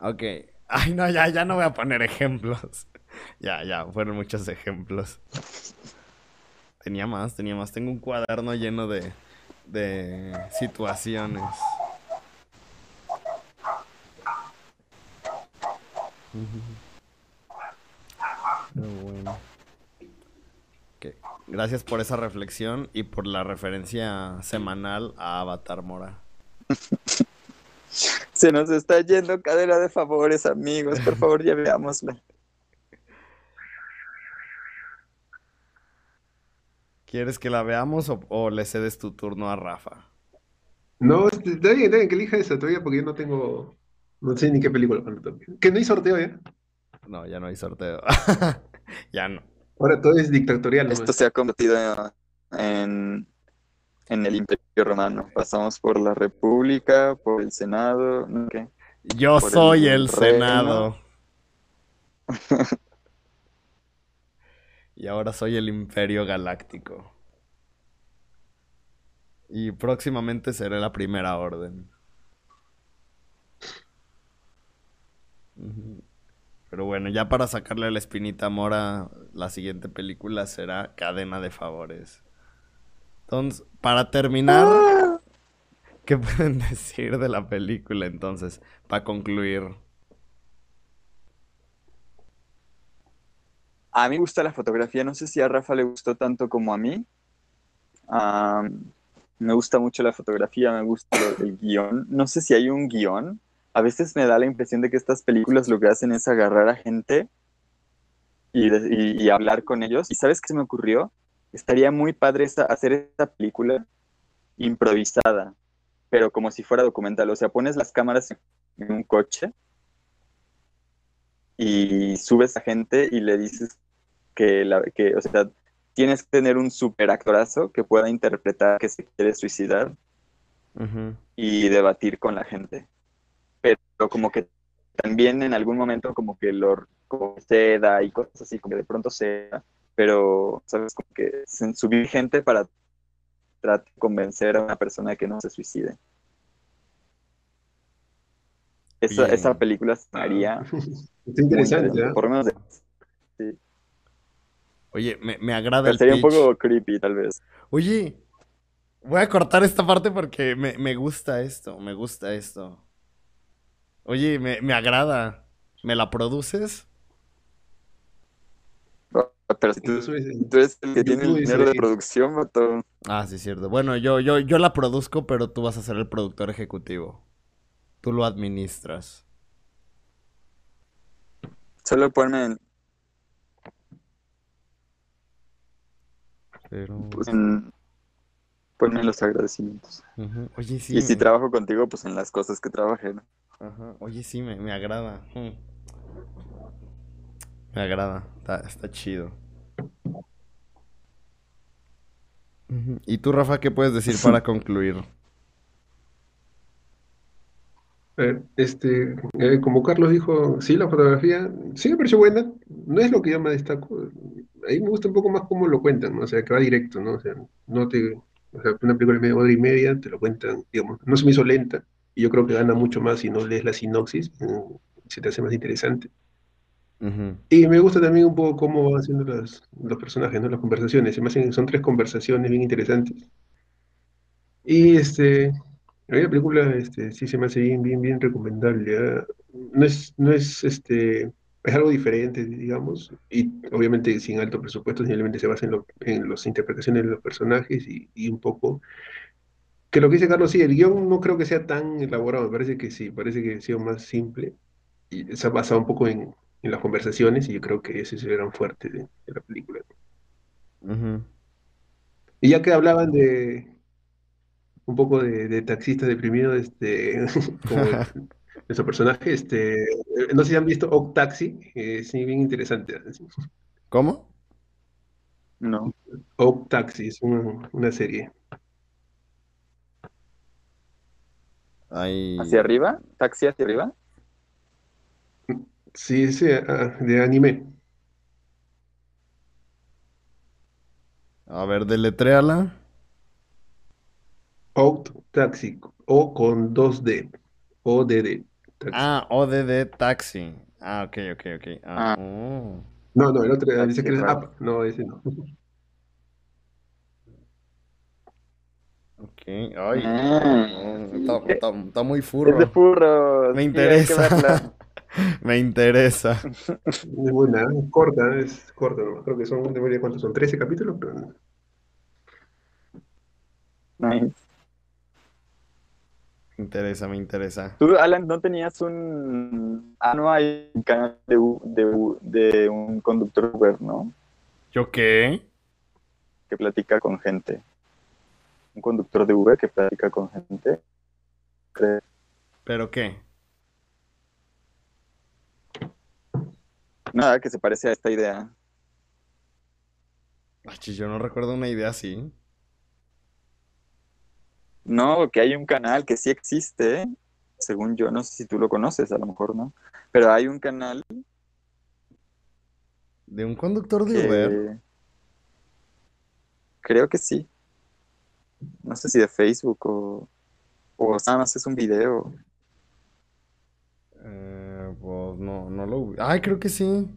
Ok. Ay, no, ya, ya no voy a poner ejemplos. ya, ya, fueron muchos ejemplos. Tenía más, tenía más. Tengo un cuaderno lleno de, de situaciones. bueno. Gracias por esa reflexión y por la referencia semanal a Avatar Mora. Se nos está yendo cadena de favores, amigos. Por favor, ya. ¿Quieres que la veamos o, le cedes tu turno a Rafa? No, este, está bien, está bien, que elija esa todavía porque yo no tengo, no sé ni qué película ¿Que no hay sorteo ya? No, ya no hay sorteo. ya no. Ahora todo es dictatorial. Esto se ha convertido en, en el Imperio Romano. Pasamos por la República, por el Senado. ¿qué? Yo soy el, el Senado. Y ahora soy el Imperio Galáctico. Y próximamente seré la Primera Orden. Pero bueno, ya para sacarle la espinita a Mora, la siguiente película será Cadena de Favores. Entonces, para terminar, ¡Ah! ¿qué pueden decir de la película entonces? Para concluir. A mí me gusta la fotografía, no sé si a Rafa le gustó tanto como a mí. me gusta mucho la fotografía, me gusta el guion. No sé si hay un guion. A veces me da la impresión de que estas películas lo que hacen es agarrar a gente y, hablar con ellos. ¿Y sabes qué se me ocurrió? Estaría muy padre hacer esta película improvisada, pero como si fuera documental. O sea, pones las cámaras en un coche y subes a gente y le dices que, la, que o sea, tienes que tener un super actorazo que pueda interpretar que se quiere suicidar y debatir con la gente. Pero como que también en algún momento como que lo como se da y cosas así, como que de pronto se pero, ¿sabes? Como que subir gente para tratar de convencer a una persona que no se suicide. Esa, esa película estaría Está interesante, ¿ah? por lo menos de- Oye, me, me agrada pero el sería un poco creepy tal vez. Oye, voy a cortar esta parte porque me, me gusta esto, me gusta esto. Oye, me, me agrada. ¿Me la produces? Pero si tú, eres el que tiene el dinero de producción, vato. Ah, sí, cierto. Bueno, yo, yo, yo la produzco, pero tú vas a ser el productor ejecutivo. Tú lo administras. Solo ponme en, Pero... pues, en- ponme en los agradecimientos. Ujú. Oye, sí. y si me- trabajo contigo, pues en las cosas que trabajé. ¿no? Ajá. Oye, sí, me, me agrada. Mm. Me agrada. Está, está chido. ¿Y tú, Rafa, qué puedes decir para concluir? A ver, este, eh, como Carlos dijo, sí, la fotografía sí me pareció buena, no es lo que yo me destaco, ahí me gusta un poco más cómo lo cuentan, ¿no? O sea, que va directo, ¿no? O sea, no te, o sea, una película de media hora y media te lo cuentan, digamos, no se me hizo lenta, y yo creo que gana mucho más si no lees la sinopsis, eh, se te hace más interesante. Ujú. Y me gusta también un poco cómo van haciendo los, los personajes, ¿no? Las conversaciones, se me hacen, son tres conversaciones bien interesantes. Y este, a mí la película este, sí se me hace bien, bien, bien recomendable. ¿ah? No es, no es, este, es algo diferente, digamos, y obviamente sin alto presupuesto, simplemente se basa en, lo- en las interpretaciones de los personajes y, y un poco... Que lo que dice Carlos, sí, el guion no creo que sea tan elaborado, me parece que sí, parece que ha sido más simple y se ha basado un poco en, en las conversaciones y yo creo que ese es el gran fuerte de, de la película. Ujú. Y ya que hablaban de un poco de, de taxistas deprimidos, este, como nuestro personaje, este, eh, no sé si han visto Oak Taxi, eh, sí, bien interesante. ¿Cómo? No. Oak Taxi es una, una serie. Ahí... ¿Hacia arriba? ¿Taxi hacia arriba? Sí, sí, ah, de anime. A ver, deletréala. Oak Taxi, O con 2D, ODD. Taxi. Ah, ODD Taxi. Ah, ok, ok, ok. Ah, Ah. oh. No, no, el otro dice que es. App, no, ese no. Ok. Ay, Ah. no, está, está- está muy Es de furro. Me sí, interesa. verla. Me interesa. Es buena, es corta, es corta, ¿no? Creo que son, de memoria, ¿cuántos son? 13 capítulos, pero Nice. Me interesa, me interesa. Tú, Alan, ¿no tenías un... Ah, no hay un canal de, U- de, de un conductor Uber, ¿no? ¿Yo qué? Que platica con gente. Un conductor de Uber que platica con gente. ¿Pero qué? Nada, que se parece a esta idea. Ay, yo no recuerdo una idea así. No, que hay un canal que sí existe, según yo, no sé si tú lo conoces, a lo mejor no, pero hay un canal ¿De un conductor de Uber? que creo que sí. No sé si de Facebook o, o nada más es un video. Eh, pues no, no lo... Ay, creo que sí.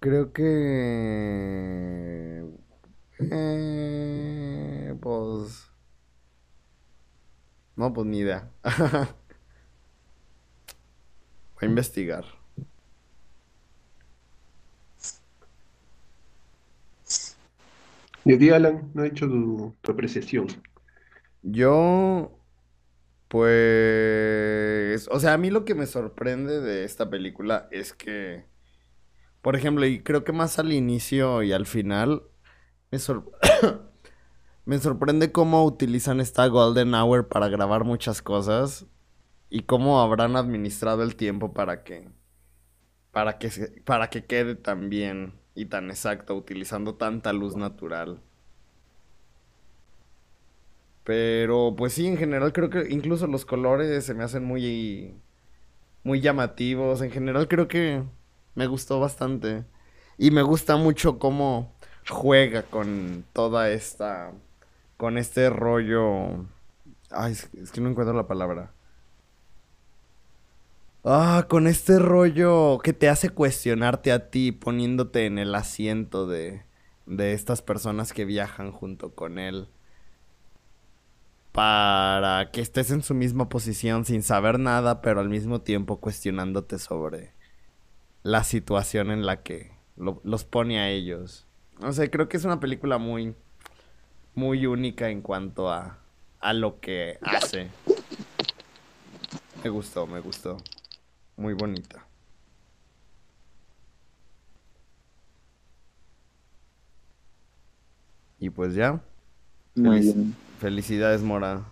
Creo que... Eh, pues... No, pues ni idea. Voy a investigar. Y a ti, Alan, no ha hecho tu, tu apreciación. Yo, pues, o sea, a mí lo que me sorprende de esta película es que, por ejemplo, y creo que más al inicio y al final, me, sor- me sorprende cómo utilizan esta Golden Hour para grabar muchas cosas y cómo habrán administrado el tiempo para que, para que, se- para que quede tan bien y tan exacto, utilizando tanta luz natural. Pero pues sí, en general creo que incluso los colores se me hacen muy, muy llamativos. En general creo que me gustó bastante. Y me gusta mucho cómo juega con toda esta, con este rollo... Ay, es, que no encuentro la palabra. Ah, con este rollo que te hace cuestionarte a ti poniéndote en el asiento de, de estas personas que viajan junto con él. Para que estés en su misma posición sin saber nada, pero al mismo tiempo cuestionándote sobre la situación en la que lo- los pone a ellos. No sé, creo que es una película muy, muy única en cuanto a, a lo que hace. Me gustó, me gustó. Muy bonita. Y pues ya, Muy bien. felicidades Mora.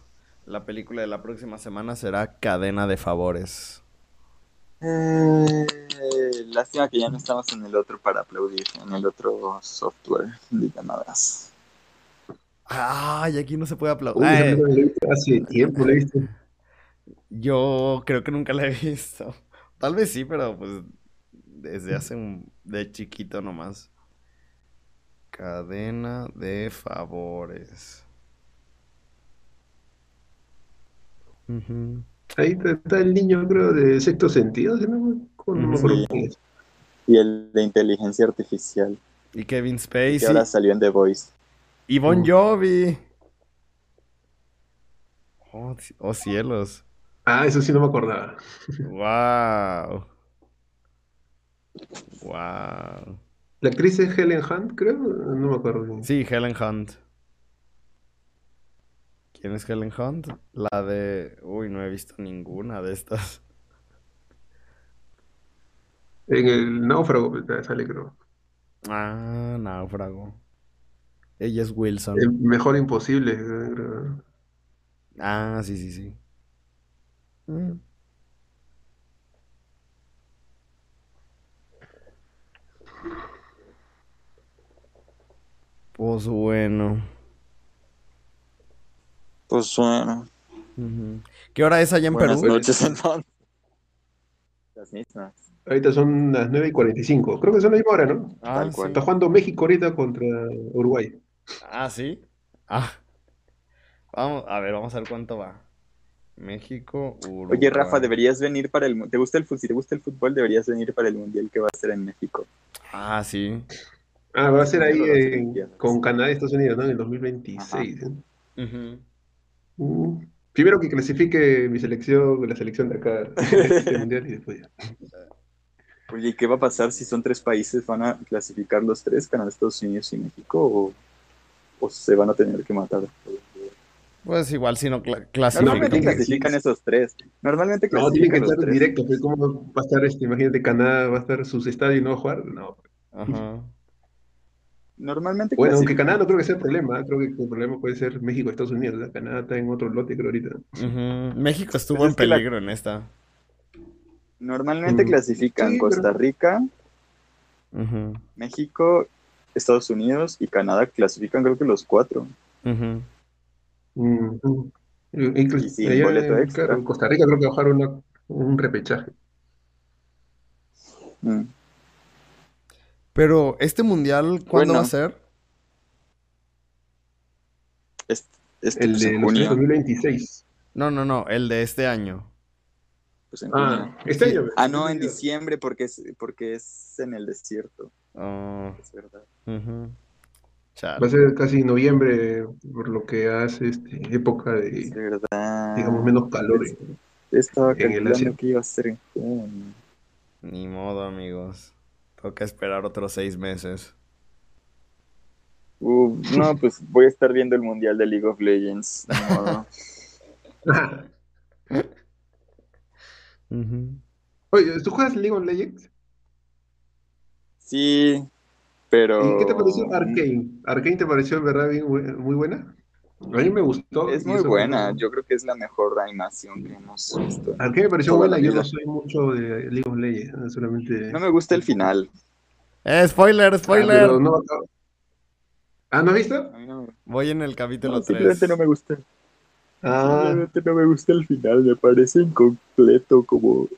La película de la próxima semana será Cadena de Favores. Eh, lástima que ya no estamos en el otro para aplaudir, en el otro software de llamadas. Ay, aquí no se puede Uy, aplaudir. esa Ay, película la he visto hace tiempo, la he visto. yo creo que nunca la he visto. Tal vez sí, pero pues desde hace un... de chiquito nomás. Cadena de favores. Ahí está, el niño, creo, de sexto sentido, ¿sí? ¿no? Con- Sí. Y el de inteligencia artificial, Y Kevin que Spacey. ahora salió en The Voice. Y Bon. Jovi. Oh, oh, cielos. Ah, eso sí no me acordaba. Wow. Wow. La actriz es Helen Hunt, creo, no me acuerdo bien. Sí, Helen Hunt. ¿Quién es Helen Hunt? La de... Uy, no he visto ninguna de estas. En el náufrago pues, sale, creo. Ah, náufrago. Ella es Wilson. El mejor imposible. Ah, sí, sí, sí. Mm. Pues bueno. Pues bueno. ¿Qué hora es allá en buenas Perú? noches entonces. Las mismas. Ahorita son las 9 y 45. Creo que son la misma hora, ¿no? Ah, Tal sí. cual. Está jugando México ahorita contra Uruguay. Ah, sí. Ah. Vamos, a ver, vamos a ver cuánto va. México, Uruguay. Oye, Rafa, deberías venir para el... ¿Te gusta el fútbol? Si te gusta el fútbol, deberías venir para el Mundial que va a ser en México. Ah, sí. Ah, va a ser ahí Olimpiadas. con Canadá y Estados Unidos, ¿no? En el 2026. ¿eh? Mm. Primero que clasifique mi selección, la selección de acá, este mundial y después ya. Oye, ¿y qué va a pasar si son tres países? ¿Van a clasificar los tres, Canadá, Estados Unidos y México? ¿O, o se van a tener que matar? Pues igual si no cla- Normalmente clasifican. clasifican esos tres. Normalmente No, tiene que clasifican estar directo. pues, ¿Cómo va a estar, este, imagínate, Canadá va a estar sus estadios y no va a jugar? No. Ajá. Normalmente Bueno, aunque clasifican. Canadá no creo que sea el problema, creo que el problema puede ser México, Estados Unidos. Canadá está en otro lote, creo, ahorita. México estuvo Pues en es que la- peligro en esta. Normalmente Mm. clasifican Sí, Costa pero- Rica, Ujú. México, Estados Unidos y Canadá clasifican creo que los cuatro. Mm, mm. Incluso Y sin boleto en- extra. claro, en Costa Rica creo que bajaron una- un repechaje. Mm. Pero, ¿este mundial cuándo Bueno. va a ser? Este, este El de junio. 2026. No, no, no, el de este año. pues, en Ah, junio. este año. Ah, no, en diciembre porque es, porque es en el desierto. Ah, Es verdad. Va a ser casi noviembre, por lo que hace este, época Es de, verdad. digamos, menos calor. Estaba en el calculando que iba a ser en junio. Ni modo, amigos. Toca esperar otros seis meses. Uh, no, pues voy a estar viendo el mundial de League of Legends. ni modo. Ujú. Oye, ¿tú juegas League of Legends? Sí, pero. ¿Y qué te pareció Arcane? ¿Arcane te pareció en verdad bien muy buena? A mí me gustó. Es muy buena. Yo creo que es la mejor animación que hemos visto. Arcane me pareció buena, yo no soy mucho de League of Legends, solamente... No me gusta el final. ¡Eh, spoiler, Ah, spoiler! pero no Ah, ¿no has visto? A mí no, Voy en el capítulo no, 3. simplemente no me gusta. Ah, Simplemente no me gusta el final. Me parece incompleto como.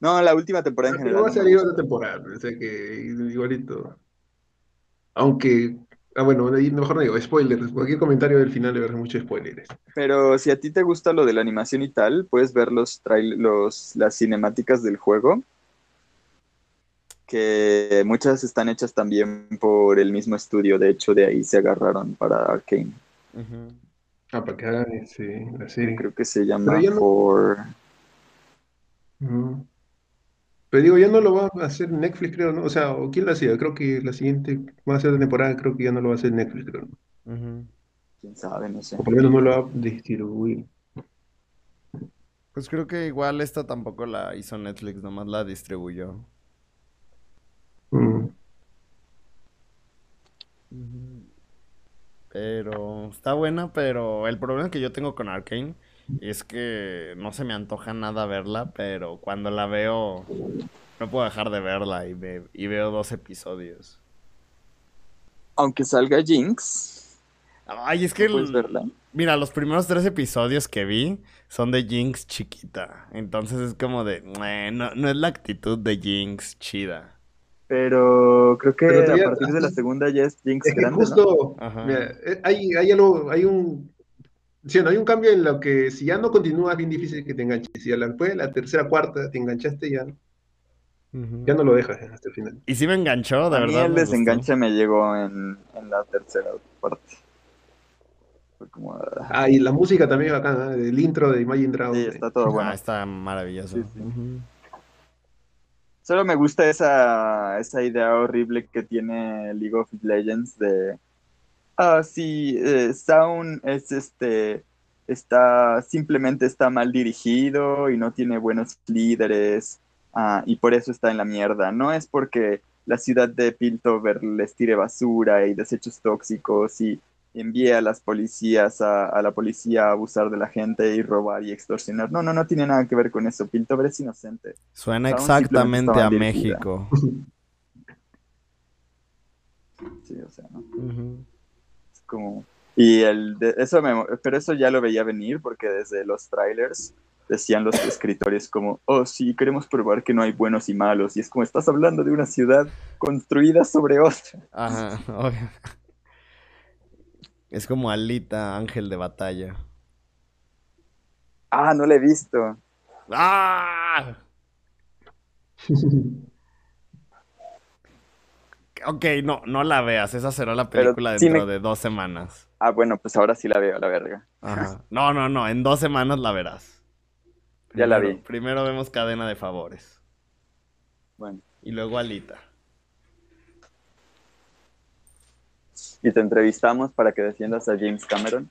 No, la última temporada en general. va a salir otra temporada, o sea que igualito. Aunque Ah, bueno, mejor no digo, spoilers. Cualquier comentario del final le haber mucho spoilers. Pero si a ti te gusta lo de la animación y tal, puedes ver los, los las cinemáticas del juego, que muchas están hechas también por el mismo estudio, de hecho de ahí se agarraron para Arkane. Ujú. Ah, para que hagan este, la serie. Creo que se llama no- For... Pero digo, ya no lo va a hacer Netflix, creo, ¿no? O sea, ¿o ¿quién lo hacía? Creo que la siguiente, va a ser de temporada, creo que ya no lo va a hacer Netflix, creo. ¿no? Quién sabe, no sé. O por lo menos no lo va a distribuir. Pues creo que igual esta tampoco la hizo Netflix, nomás la distribuyó. Mm. Pero está buena, pero el problema que yo tengo con Arcane es que no se me antoja nada verla, pero cuando la veo no puedo dejar de verla y, ve- y veo dos episodios. Aunque salga Jinx, Ay, es que ¿no puedes el- verla? mira, los primeros tres episodios que vi son de Jinx chiquita, entonces es como de, "Meh, no, no es la actitud de Jinx chida. Pero creo que Pero a partir de la segunda ya es Jinx Es grande, eh, hay, hay algo, hay un, sí, no, hay un cambio en lo que si ya no continúas, es bien difícil que te enganches. Si a la, después de la tercera, cuarta te enganchaste, ya, ya no lo dejas hasta el final. Y sí me enganchó, de A mí verdad. el me gustó. desenganche me llegó en, en la tercera parte. Fue como... ah, Ah, y la música también es bacana, ¿eh? el intro de Imagine Dragons. Sí, eh. está todo bueno. Ah, está maravilloso. Sí, sí. Solo me gusta esa, esa idea horrible que tiene League of Legends de ah sí, eh, Sound es este está simplemente está mal dirigido y no tiene buenos líderes ah, y por eso está en la mierda. No es porque la ciudad de Piltover les tire basura y desechos tóxicos y envíe a las policías a, a la policía a abusar de la gente y robar y extorsionar. No, no, no tiene nada que ver con eso. Piltover es inocente. Suena exactamente a dirigida. México. Sí, o sea, ¿no? Es como... Y el de- eso me, pero eso ya lo veía venir porque desde los trailers decían los escritores como, oh sí, queremos probar que no hay buenos y malos. Y es como, estás hablando de una ciudad construida sobre otra. Ajá, obvio. Es como Alita, ángel de batalla. Ah, no la he visto. ¡Ah! Ok, no, no la veas. Esa será la Pero película sí dentro me- de dos semanas. Ah, bueno, pues ahora sí la veo, la verga. Ajá. No, no, no. En dos semanas la verás. Ya la vi. Primero vemos cadena de favores. Bueno, Y luego Alita. y te entrevistamos para que defiendas a James Cameron.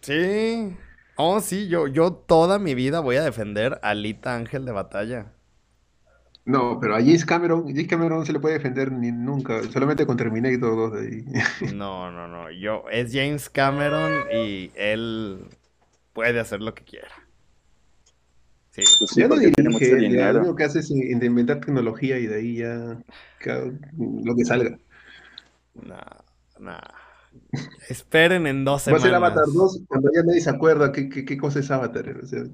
Sí. Oh, sí, yo, yo toda mi vida voy a defender a Alita Ángel de Batalla. No, pero a James Cameron, James Cameron no se le puede defender ni nunca, solamente con Terminator 2 de ahí. No, no, no. Yo, es James Cameron y él puede hacer lo que quiera. Sí. Pues sí, Ya no porque tiene dirige, mucho ya dinero. lo único que hace es in- inventar tecnología y de ahí ya lo que salga. Nah, nah. Esperen en dos Va a ser semanas. Avatar 2 cuando ya nadie se acuerda qué, qué, qué cosa es Avatar. o sea,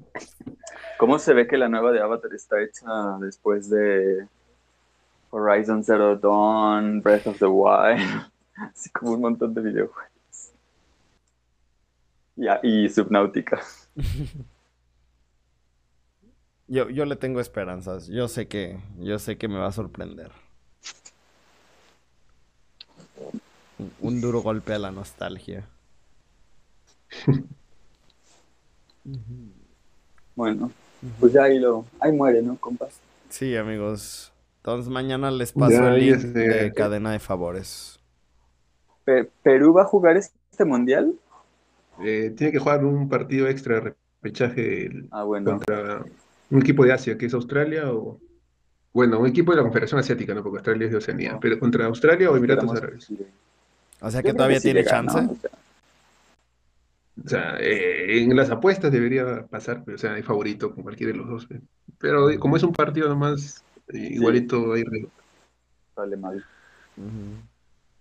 ¿Cómo se ve que la nueva de Avatar está hecha después de Horizon Zero Dawn, Breath of the Wild? Así como un montón de videojuegos. Ya, y Subnautica. Yo, yo le tengo esperanzas. Yo sé que, yo sé que me va a sorprender. Un- duro golpe a la nostalgia. Bueno, pues ya ahí lo, ahí muere, ¿no, compas? Sí, amigos. Entonces mañana les paso Ya, el link sé. de cadena de favores. Pe- ¿Perú va a jugar este mundial? eh, tiene que jugar un partido extra de repechaje el- Ah, bueno. contra un equipo de Asia, que es Australia o... Bueno, un equipo de la Confederación Asiática, ¿no? Porque Australia es de Oceanía. No. Pero contra Australia o Emiratos Árabes. O sea que todavía tiene llega, ¿no? chance. O sea, O sea, eh, en las apuestas debería pasar, pero, o sea, hay favorito con cualquiera de los dos. eh. Pero eh, como es un partido nomás, eh, igualito hay riesgo. vale mal.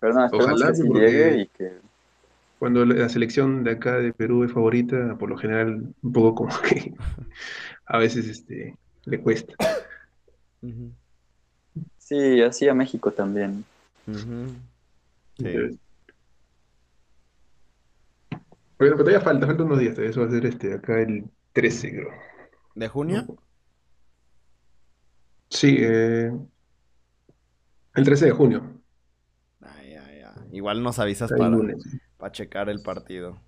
Pero nada, Ojalá, que sí llegue y que... Cuando la selección de acá de Perú es favorita, por lo general, un poco como que a veces este, le cuesta. Sí, así a México también. Sí. Entonces, Pero todavía falta, falta unos días. Eso va a ser este, acá el 13, creo. ¿De junio? Sí, eh, el 13 de junio. Ay, ay, ay. Igual nos avisas el para, lunes. para checar el partido.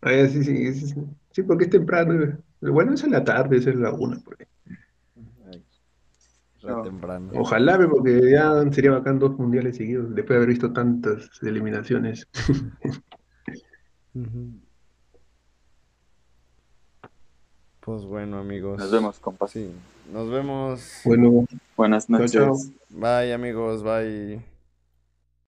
Ah, ya, sí, sí, sí, sí, sí, porque es temprano. Bueno, es en la tarde, es en la una. por ahí. Ay, re No. temprano. Ojalá, porque ya sería bacán dos mundiales seguidos, después de haber visto tantas eliminaciones. Ujú. Pues bueno, amigos. Nos vemos, compas. Sí, nos vemos. Bueno, Buenas Chao, noches. Bye, amigos. Bye.